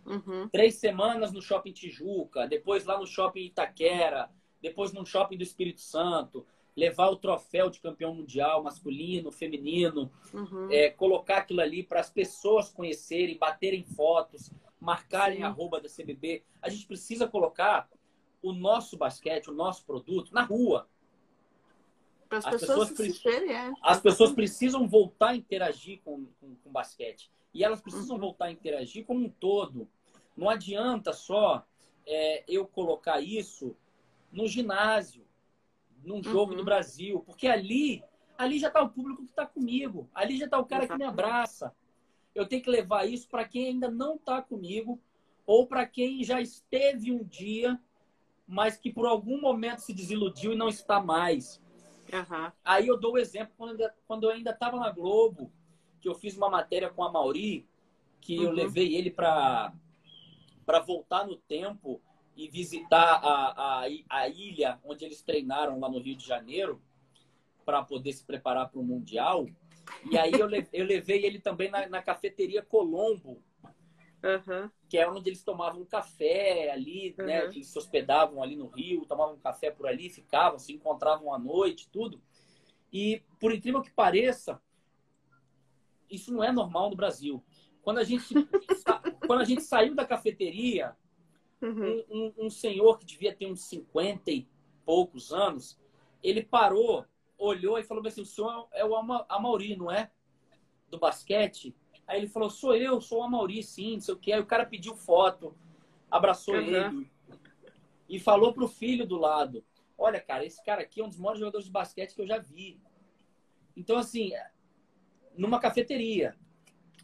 S1: Uhum.
S2: Três semanas no Shopping Tijuca, depois lá no Shopping Itaquera, depois no Shopping do Espírito Santo, levar o troféu de campeão mundial masculino, feminino,
S1: Uhum.
S2: é, colocar aquilo ali para as pessoas conhecerem, baterem fotos, marcarem
S1: Sim.
S2: a arroba da CBB. A gente precisa colocar o nosso basquete, o nosso produto na rua.
S1: Para as
S2: as
S1: pessoas,
S2: pessoas
S1: se sentirem, é.
S2: As pessoas precisam voltar a interagir com, com, com basquete. E elas precisam
S1: Uhum.
S2: voltar a interagir como um todo. Não adianta só é, eu colocar isso no ginásio, num jogo
S1: Uhum.
S2: do Brasil, porque ali, ali já está o público que está comigo, ali já está o cara que me abraça. Eu tenho que levar isso para quem ainda não está comigo ou para quem já esteve um dia, mas que por algum momento se desiludiu e não está mais.
S1: Aham.
S2: Aí eu dou o exemplo quando, eu ainda estava na Globo, que eu fiz uma matéria com a Mauri, que eu
S1: Uhum.
S2: levei ele para para voltar no tempo e visitar a, a, a ilha onde eles treinaram lá no Rio de Janeiro para poder se preparar para o Mundial. E aí eu, eu levei ele também na, na cafeteria Colombo,
S1: Aham.
S2: que é onde eles tomavam um ali, né?
S1: Uhum.
S2: Que eles se hospedavam ali no Rio, tomavam café por ali, ficavam, se encontravam à noite, tudo. E, por incrível que pareça, isso não é normal no Brasil. Quando a gente, quando a gente saiu da cafeteria,
S1: Uhum.
S2: um, um- um senhor que devia ter uns 50 e poucos anos, ele parou, olhou e falou assim, o senhor é o Ama- Amauri, não é? Do basquete? Aí ele falou, sou eu, sou o Amauri, sim, não sei o que. Aí o cara pediu foto, abraçou
S1: Uhum.
S2: ele e falou pro filho do lado, olha, cara, esse cara aqui é um dos maiores jogadores de basquete que eu já vi. Então, assim, numa cafeteria,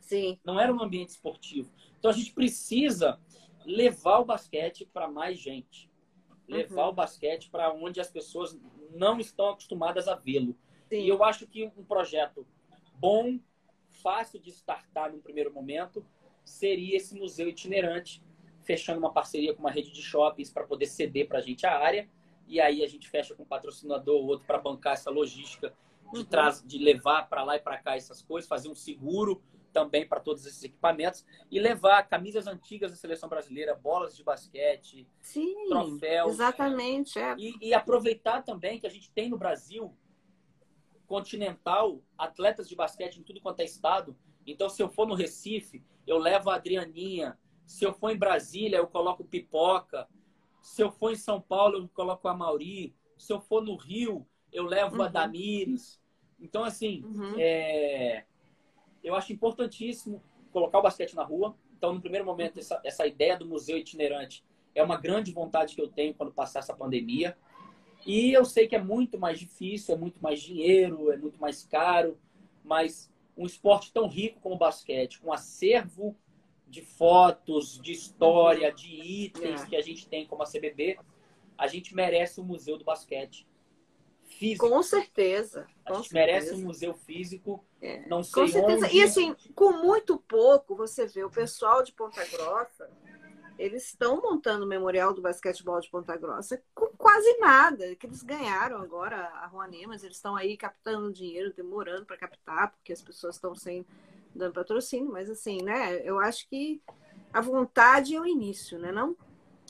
S1: Sim.
S2: não era um ambiente esportivo. Então a gente precisa levar o basquete para mais gente. Levar
S1: Uhum.
S2: o basquete para onde as pessoas não estão acostumadas a vê-lo. E eu acho que um projeto bom, fácil de startar no primeiro momento, seria esse museu itinerante, fechando uma parceria com uma rede de shoppings para poder ceder para a gente a área. E aí a gente fecha com um patrocinador ou outro para bancar essa logística de,
S1: Uhum.
S2: traz, de levar para lá e para cá essas coisas, fazer um seguro também para todos esses equipamentos e levar camisas antigas da seleção brasileira, bolas de basquete,
S1: Sim.
S2: troféus.
S1: Exatamente. É.
S2: E, e aproveitar também que a gente tem no Brasil continental atletas de basquete em tudo quanto é estado. Então, se eu for no Recife, eu levo a Adrianinha. Se eu for em Brasília, eu coloco pipoca. Se eu for em São Paulo, eu coloco a Mauri. Se eu for no Rio, eu levo uhum. a Damires. Então, assim, uhum. é... eu acho importantíssimo colocar o basquete na rua. Então, no primeiro momento, essa, essa ideia do museu itinerante é uma grande vontade que eu tenho quando passar essa pandemia. E eu sei que é muito mais difícil, é muito mais dinheiro, é muito mais caro, mas um esporte tão rico como o basquete, com acervo de fotos, de história, de itens é. que a gente tem como a CBB, a gente merece o um museu do basquete físico.
S1: Com certeza. Com
S2: a gente
S1: certeza.
S2: merece um museu físico. É. Não sei
S1: com certeza.
S2: Onde...
S1: E assim, com muito pouco, você vê o pessoal de Ponta Grossa eles estão montando o memorial do basquetebol de Ponta Grossa com quase nada, que eles ganharam agora a Ruanemas, eles estão aí captando dinheiro, demorando para captar, porque as pessoas estão sem dando patrocínio, mas assim, né, eu acho que a vontade é o início, né, não?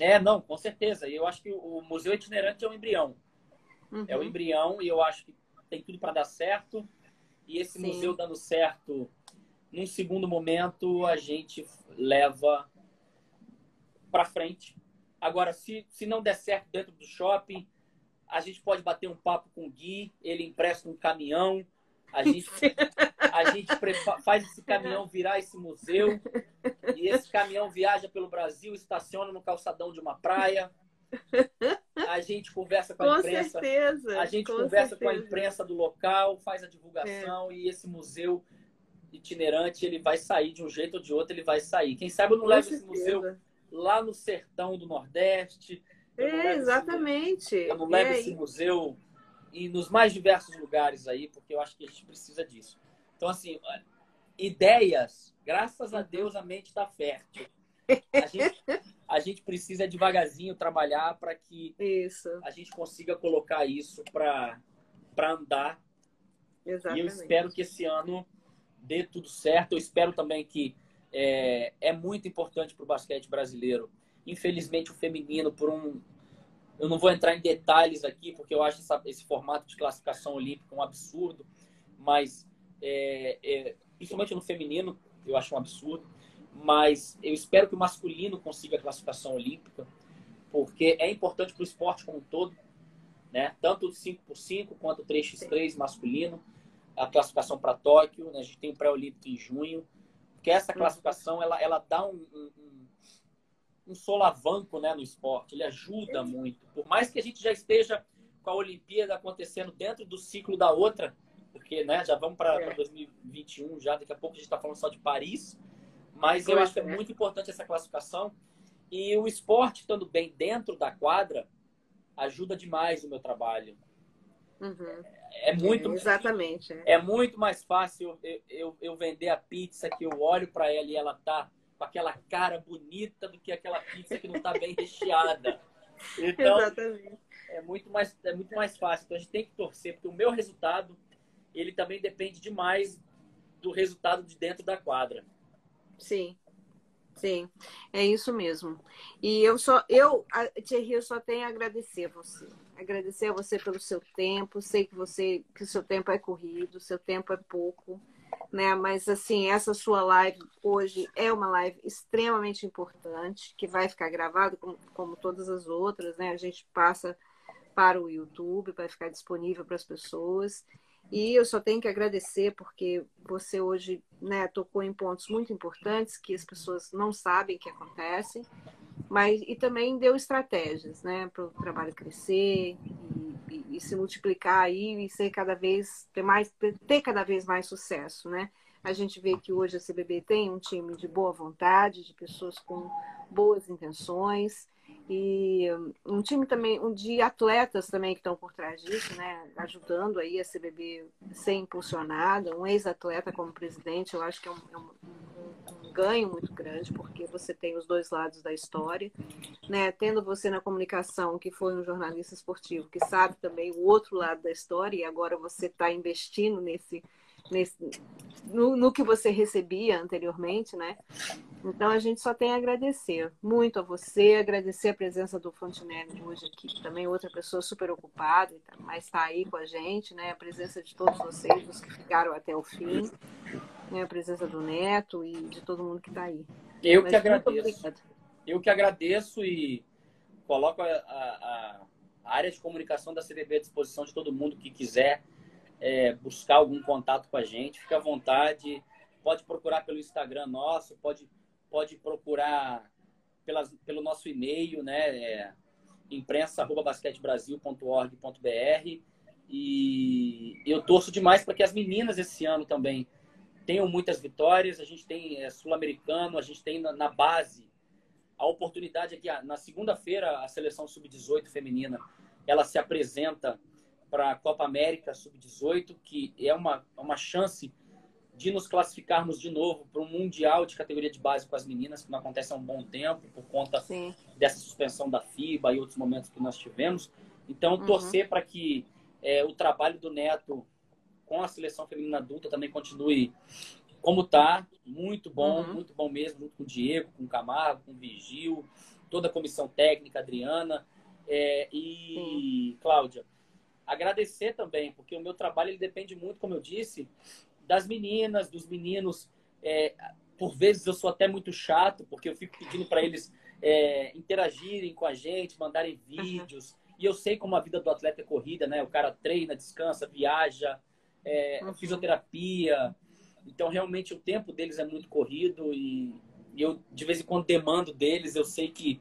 S2: É, não, com certeza. E eu acho que o museu itinerante é um embrião. Uhum. É o um embrião e eu acho que tem tudo para dar certo. E esse Sim. museu dando certo, num segundo momento, a gente leva para frente. Agora, se, se não der certo dentro do shopping, a gente pode bater um papo com o Gui, ele empresta um caminhão, a gente, a gente faz esse caminhão virar esse museu, e esse caminhão viaja pelo Brasil, estaciona no calçadão de uma praia. A gente conversa com a
S1: com
S2: imprensa.
S1: Certeza,
S2: a gente conversa certeza. com a imprensa do local, faz a divulgação é. e esse museu itinerante ele vai sair de um jeito ou de outro, ele vai sair. Quem sabe eu não com levo certeza. esse museu lá no sertão do Nordeste.
S1: É, exatamente.
S2: eu não levo é, esse museu e nos mais diversos lugares aí, porque eu acho que a gente precisa disso. Então, assim, ideias, graças a uhum. Deus a mente está fértil. A gente, a gente precisa devagarzinho trabalhar para que
S1: isso.
S2: a gente consiga colocar isso para andar.
S1: Exatamente.
S2: E eu espero que esse ano dê tudo certo. Eu espero também que é, é muito importante para o basquete brasileiro. Infelizmente, o feminino, por um. Eu não vou entrar em detalhes aqui, porque eu acho essa, esse formato de classificação olímpica um absurdo, mas, é, é, principalmente no feminino, eu acho um absurdo. Mas eu espero que o masculino consiga a classificação olímpica, porque é importante para o esporte como um todo, né? tanto o 5x5 quanto o 3x3 masculino, a classificação para Tóquio. Né? A gente tem o pré-olímpico em junho. Porque essa classificação ela, ela dá um, um, um solavanco né, no esporte, ele ajuda muito. Por mais que a gente já esteja com a Olimpíada acontecendo dentro do ciclo da outra, porque né, já vamos para é. 2021, já daqui a pouco a gente está falando só de Paris, mas eu acho que é muito importante essa classificação. E o esporte estando bem dentro da quadra ajuda demais o meu trabalho.
S1: Uhum.
S2: É muito.
S1: É, exatamente.
S2: É. é. muito mais fácil eu, eu, eu, vender a pizza que eu olho para ela e ela tá com aquela cara bonita do que aquela pizza que não tá bem recheada. Então,
S1: exatamente.
S2: É muito, mais, é muito mais fácil. Então a gente tem que torcer, porque o meu resultado ele também depende demais do resultado de dentro da quadra.
S1: Sim. Sim, é isso mesmo. E eu só, eu, Thierry, eu só tenho a agradecer a você. Agradecer a você pelo seu tempo. Sei que você, que o seu tempo é corrido, seu tempo é pouco, né? Mas assim, essa sua live hoje é uma live extremamente importante, que vai ficar gravada como, como todas as outras, né? A gente passa para o YouTube, vai ficar disponível para as pessoas. E eu só tenho que agradecer porque você hoje né, tocou em pontos muito importantes que as pessoas não sabem que acontecem, mas e também deu estratégias né, para o trabalho crescer e, e, e, se multiplicar aí e ser cada vez ter mais ter cada vez mais sucesso, né? A gente vê que hoje a CBB tem um time de boa vontade, de pessoas com boas intenções e um time também, um de atletas também que estão por trás disso, né? Ajudando aí a CBB ser impulsionada. Um ex-atleta como presidente, eu acho que é um, é um, ganho muito grande, porque você tem os dois lados da história, né? Tendo você na comunicação, que foi um jornalista esportivo, que sabe também o outro lado da história, e agora você está investindo nesse nesse, no, no, que você recebia anteriormente, né? Então a gente só tem a agradecer muito a você, agradecer a presença do Fontenelle hoje aqui, também outra pessoa super ocupada, tá, mas está aí com a gente, né? A presença de todos vocês, os que ficaram até o fim, né? a presença do Neto e de todo mundo que está aí.
S2: Eu mas que agradeço. Eu que agradeço e coloco a, a, A área de comunicação da CBB é à disposição de todo mundo que quiser é, buscar algum contato com a gente. Fique à vontade. Pode procurar pelo Instagram nosso, pode, pode procurar pelas, pelo nosso e-mail, né? É, imprensa.basquetebrasil.org.br e eu torço demais para que as meninas esse ano também tenham muitas vitórias. A gente tem é, sul-americano, a gente tem na, na, base a oportunidade aqui. Na segunda-feira, a seleção sub-18 feminina ela se apresenta para a Copa América sub-18, que é uma, uma chance de nos classificarmos de novo para um mundial de categoria de base com as meninas, que não acontece há um bom tempo por conta Sim. dessa suspensão da FIBA e outros momentos que nós tivemos. Então, uhum. torcer para que é, o trabalho do Neto com a seleção feminina adulta também continue como está, muito bom, uhum. muito bom mesmo, junto com o Diego, com o Camargo, com o Vigil, toda a comissão técnica, Adriana é, e Sim. Cláudia. Agradecer também, porque o meu trabalho ele depende muito, como eu disse, das meninas, dos meninos. É, por vezes eu sou até muito chato, porque eu fico pedindo para eles é, interagirem com a gente, mandarem vídeos. Uhum. E eu sei como a vida do atleta é corrida, né? O cara treina, descansa, viaja, é, uhum. fisioterapia. Então, realmente, o tempo deles é muito corrido e, e, eu, de vez em quando, demando deles. Eu sei que,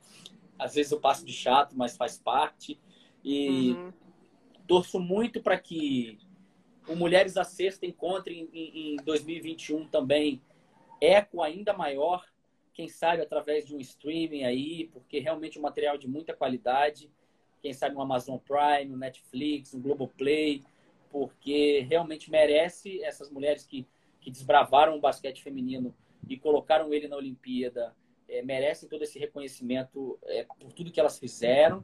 S2: às vezes, eu passo de chato, mas faz parte. E uhum. torço muito para que o Mulheres à Sexta encontre em, em 2021 também eco ainda maior, quem sabe através de um streaming aí, porque realmente um material de muita qualidade, quem sabe no Amazon Prime, no Netflix, no Globoplay, porque realmente merece essas mulheres que, que desbravaram o basquete feminino e colocaram ele na Olimpíada, é, merecem todo esse reconhecimento é, por tudo que elas fizeram.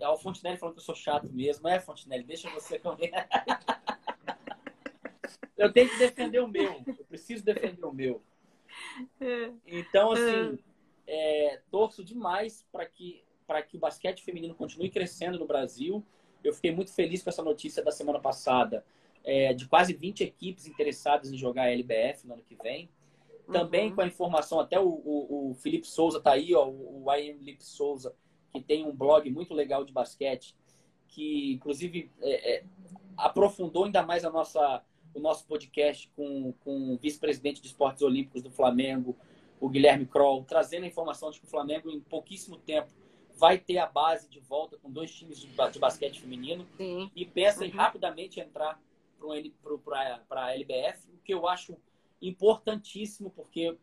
S2: O Fontenelle falando que eu sou chato mesmo. É, Fontenelle, deixa você comer. eu tenho que defender o meu. Eu preciso defender o meu. É. Então, assim, é, torço demais para que, que o basquete feminino continue crescendo no Brasil. Eu fiquei muito feliz com essa notícia da semana passada, é, de quase 20 equipes interessadas em jogar a LBF no ano que vem. Também uhum. com a informação, até o, o, o Felipe Souza tá aí, ó, o, o IM Felipe Souza, que tem um blog muito legal de basquete, que inclusive é, é, aprofundou ainda mais a nossa o nosso podcast com, com o vice-presidente de esportes olímpicos do Flamengo, o Guilherme Kroll, trazendo a informação de que o Flamengo, em pouquíssimo tempo, vai ter a base de volta com dois times de, de basquete feminino Sim. e pensa uhum. em rapidamente entrar para a LBF, o que eu acho importantíssimo, porque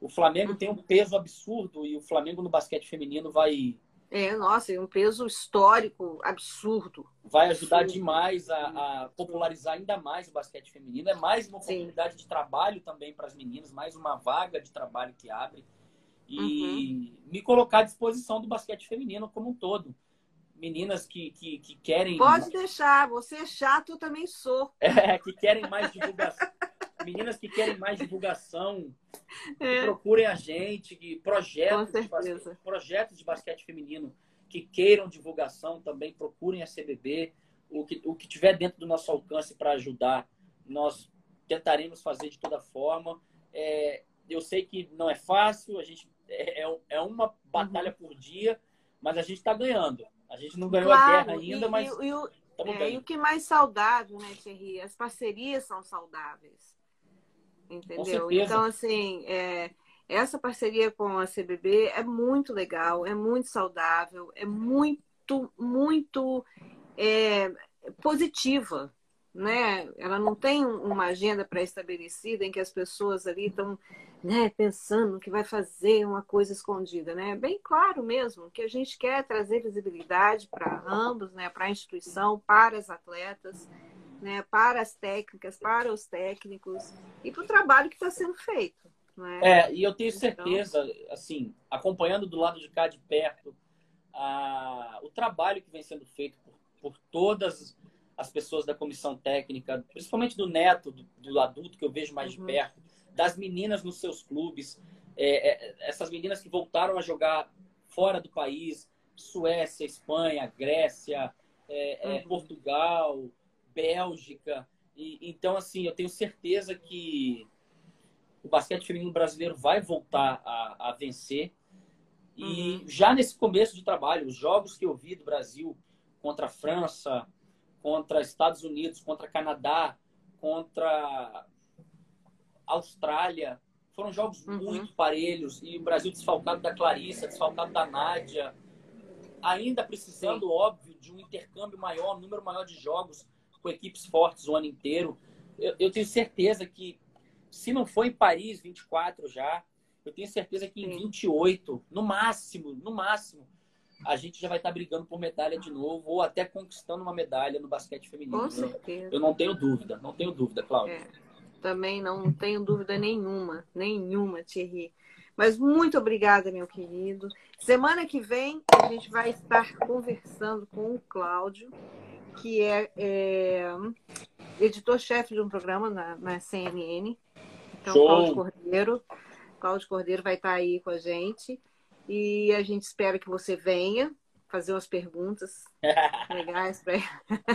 S2: o Flamengo uhum. tem um peso absurdo e o Flamengo no basquete feminino vai
S1: é, nossa, é um peso histórico absurdo.
S2: Vai ajudar absurdo. demais a, a, popularizar ainda mais o basquete feminino. É mais uma oportunidade Sim. de trabalho também para as meninas, mais uma vaga de trabalho que abre. E uhum. me colocar à disposição do basquete feminino como um todo. Meninas que, que, que querem.
S1: Pode deixar, você é chato, eu também sou.
S2: É, que querem mais divulgação meninas que querem mais divulgação, é. procurem a gente, que projetos, de basquete, projetos de basquete feminino que queiram divulgação também, procurem a CBB. O que, o que tiver dentro do nosso alcance para ajudar, nós tentaremos fazer de toda forma. É, eu sei que não é fácil, a gente é, é, é uma batalha uhum. por dia, mas a gente está ganhando. A gente não ganhou claro, a guerra ainda, e, mas. E,
S1: e, é, e o que mais saudável, né, Thierry? As parcerias são saudáveis entendeu? Então, assim, é, essa parceria com a CBB é muito legal, é muito saudável, é muito, muito é, positiva, né? Ela não tem uma agenda pré-estabelecida em que as pessoas ali estão né, pensando que vai fazer uma coisa escondida, né? É bem claro mesmo que a gente quer trazer visibilidade para ambos, né? Para a instituição, para as atletas né, para as técnicas, para os técnicos e para o trabalho que está sendo feito.
S2: É? é? e eu tenho então certeza, então... assim, acompanhando do lado de cá de perto, a, o trabalho que vem sendo feito por, por todas as pessoas da comissão técnica, principalmente do neto, do, do adulto que eu vejo mais uhum. de perto, das meninas nos seus clubes, é, é, essas meninas que voltaram a jogar fora do país, Suécia, Espanha, Grécia, é, é uhum. Portugal, Bélgica. E, então, assim, eu tenho certeza que o basquete feminino brasileiro vai voltar a, a vencer. E uhum. já nesse começo de trabalho, os jogos que eu vi do Brasil contra a França, contra Estados Unidos, contra Canadá, contra Austrália. Foram jogos uhum. muito parelhos e o Brasil desfalcado da Clarissa, desfalcado da Nádia, ainda precisando, óbvio, de um intercâmbio maior, um número maior de jogos com equipes fortes o ano inteiro. Eu, eu tenho certeza que, se não for em Paris 24 já, eu tenho certeza que em Sim. 28, no máximo, no máximo, a gente já vai estar brigando por medalha de novo, ou até conquistando uma medalha no basquete feminino.
S1: Com certeza.
S2: Eu não tenho dúvida, não tenho dúvida, Cláudia. É,
S1: também não tenho dúvida nenhuma, nenhuma, Thierry. Mas muito obrigada, meu querido. Semana que vem a gente vai estar conversando com o Cláudio, que é, é editor-chefe de um programa na, na CNN. Então, Show. Cláudio Cordeiro. Cláudio Cordeiro vai estar aí com a gente. E a gente espera que você venha fazer umas perguntas legais para ele.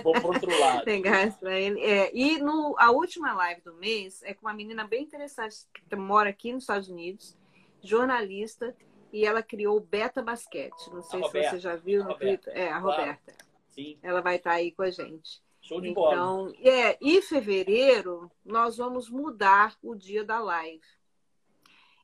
S2: Vou pro outro lado.
S1: legais para ele. É, e no, a última live do mês é com uma menina bem interessante que mora aqui nos Estados Unidos jornalista, e ela criou o Beta Basquete. Não sei a se Roberta. você já viu no Twitter. É, a Roberta. Sim. Ela vai estar tá aí com a gente.
S2: Show de
S1: então, bola. É, e em fevereiro, nós vamos mudar o dia da live.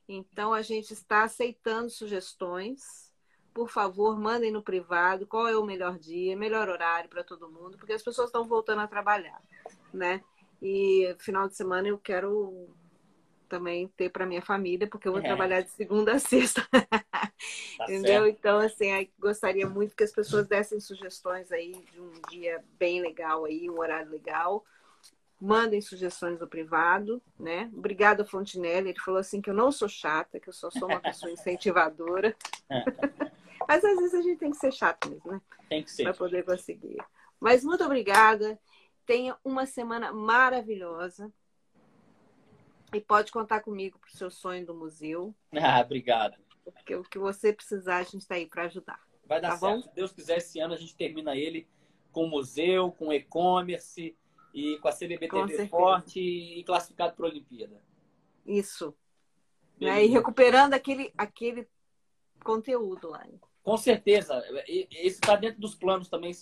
S1: Então, a gente está aceitando sugestões. Por favor, mandem no privado qual é o melhor dia, melhor horário para todo mundo, porque as pessoas estão voltando a trabalhar, né? E final de semana eu quero também ter para minha família, porque eu vou é. trabalhar de segunda a sexta. Tá Entendeu? Certo. Então, assim, gostaria muito que as pessoas dessem sugestões aí de um dia bem legal aí, um horário legal. Mandem sugestões no privado, né? Obrigada, Fontinelli. Ele falou assim que eu não sou chata, que eu só sou uma pessoa incentivadora. Mas às vezes a gente tem que ser chato mesmo, né?
S2: Tem que ser.
S1: Para poder conseguir. Mas muito obrigada. Tenha uma semana maravilhosa. E pode contar comigo para o seu sonho do museu.
S2: Ah, obrigado.
S1: Porque o que você precisar, a gente está aí para ajudar.
S2: Vai dar
S1: tá
S2: certo.
S1: Bom?
S2: Se Deus quiser, esse ano a gente termina ele com o museu, com e-commerce e com a CBB com TV certeza. forte e classificado para a Olimpíada.
S1: Isso. Né? E recuperando aquele, aquele conteúdo lá.
S2: Com certeza. Esse está dentro dos planos também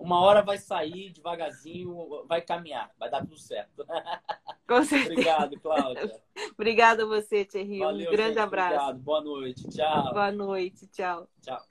S2: uma hora vai sair devagarzinho, vai caminhar, vai dar tudo certo.
S1: Com certeza.
S2: Obrigado, Cláudia.
S1: Obrigada a você, Thierry. Valeu, um grande gente, abraço. Obrigado.
S2: Boa noite. Tchau.
S1: Boa noite. Tchau.
S2: Tchau.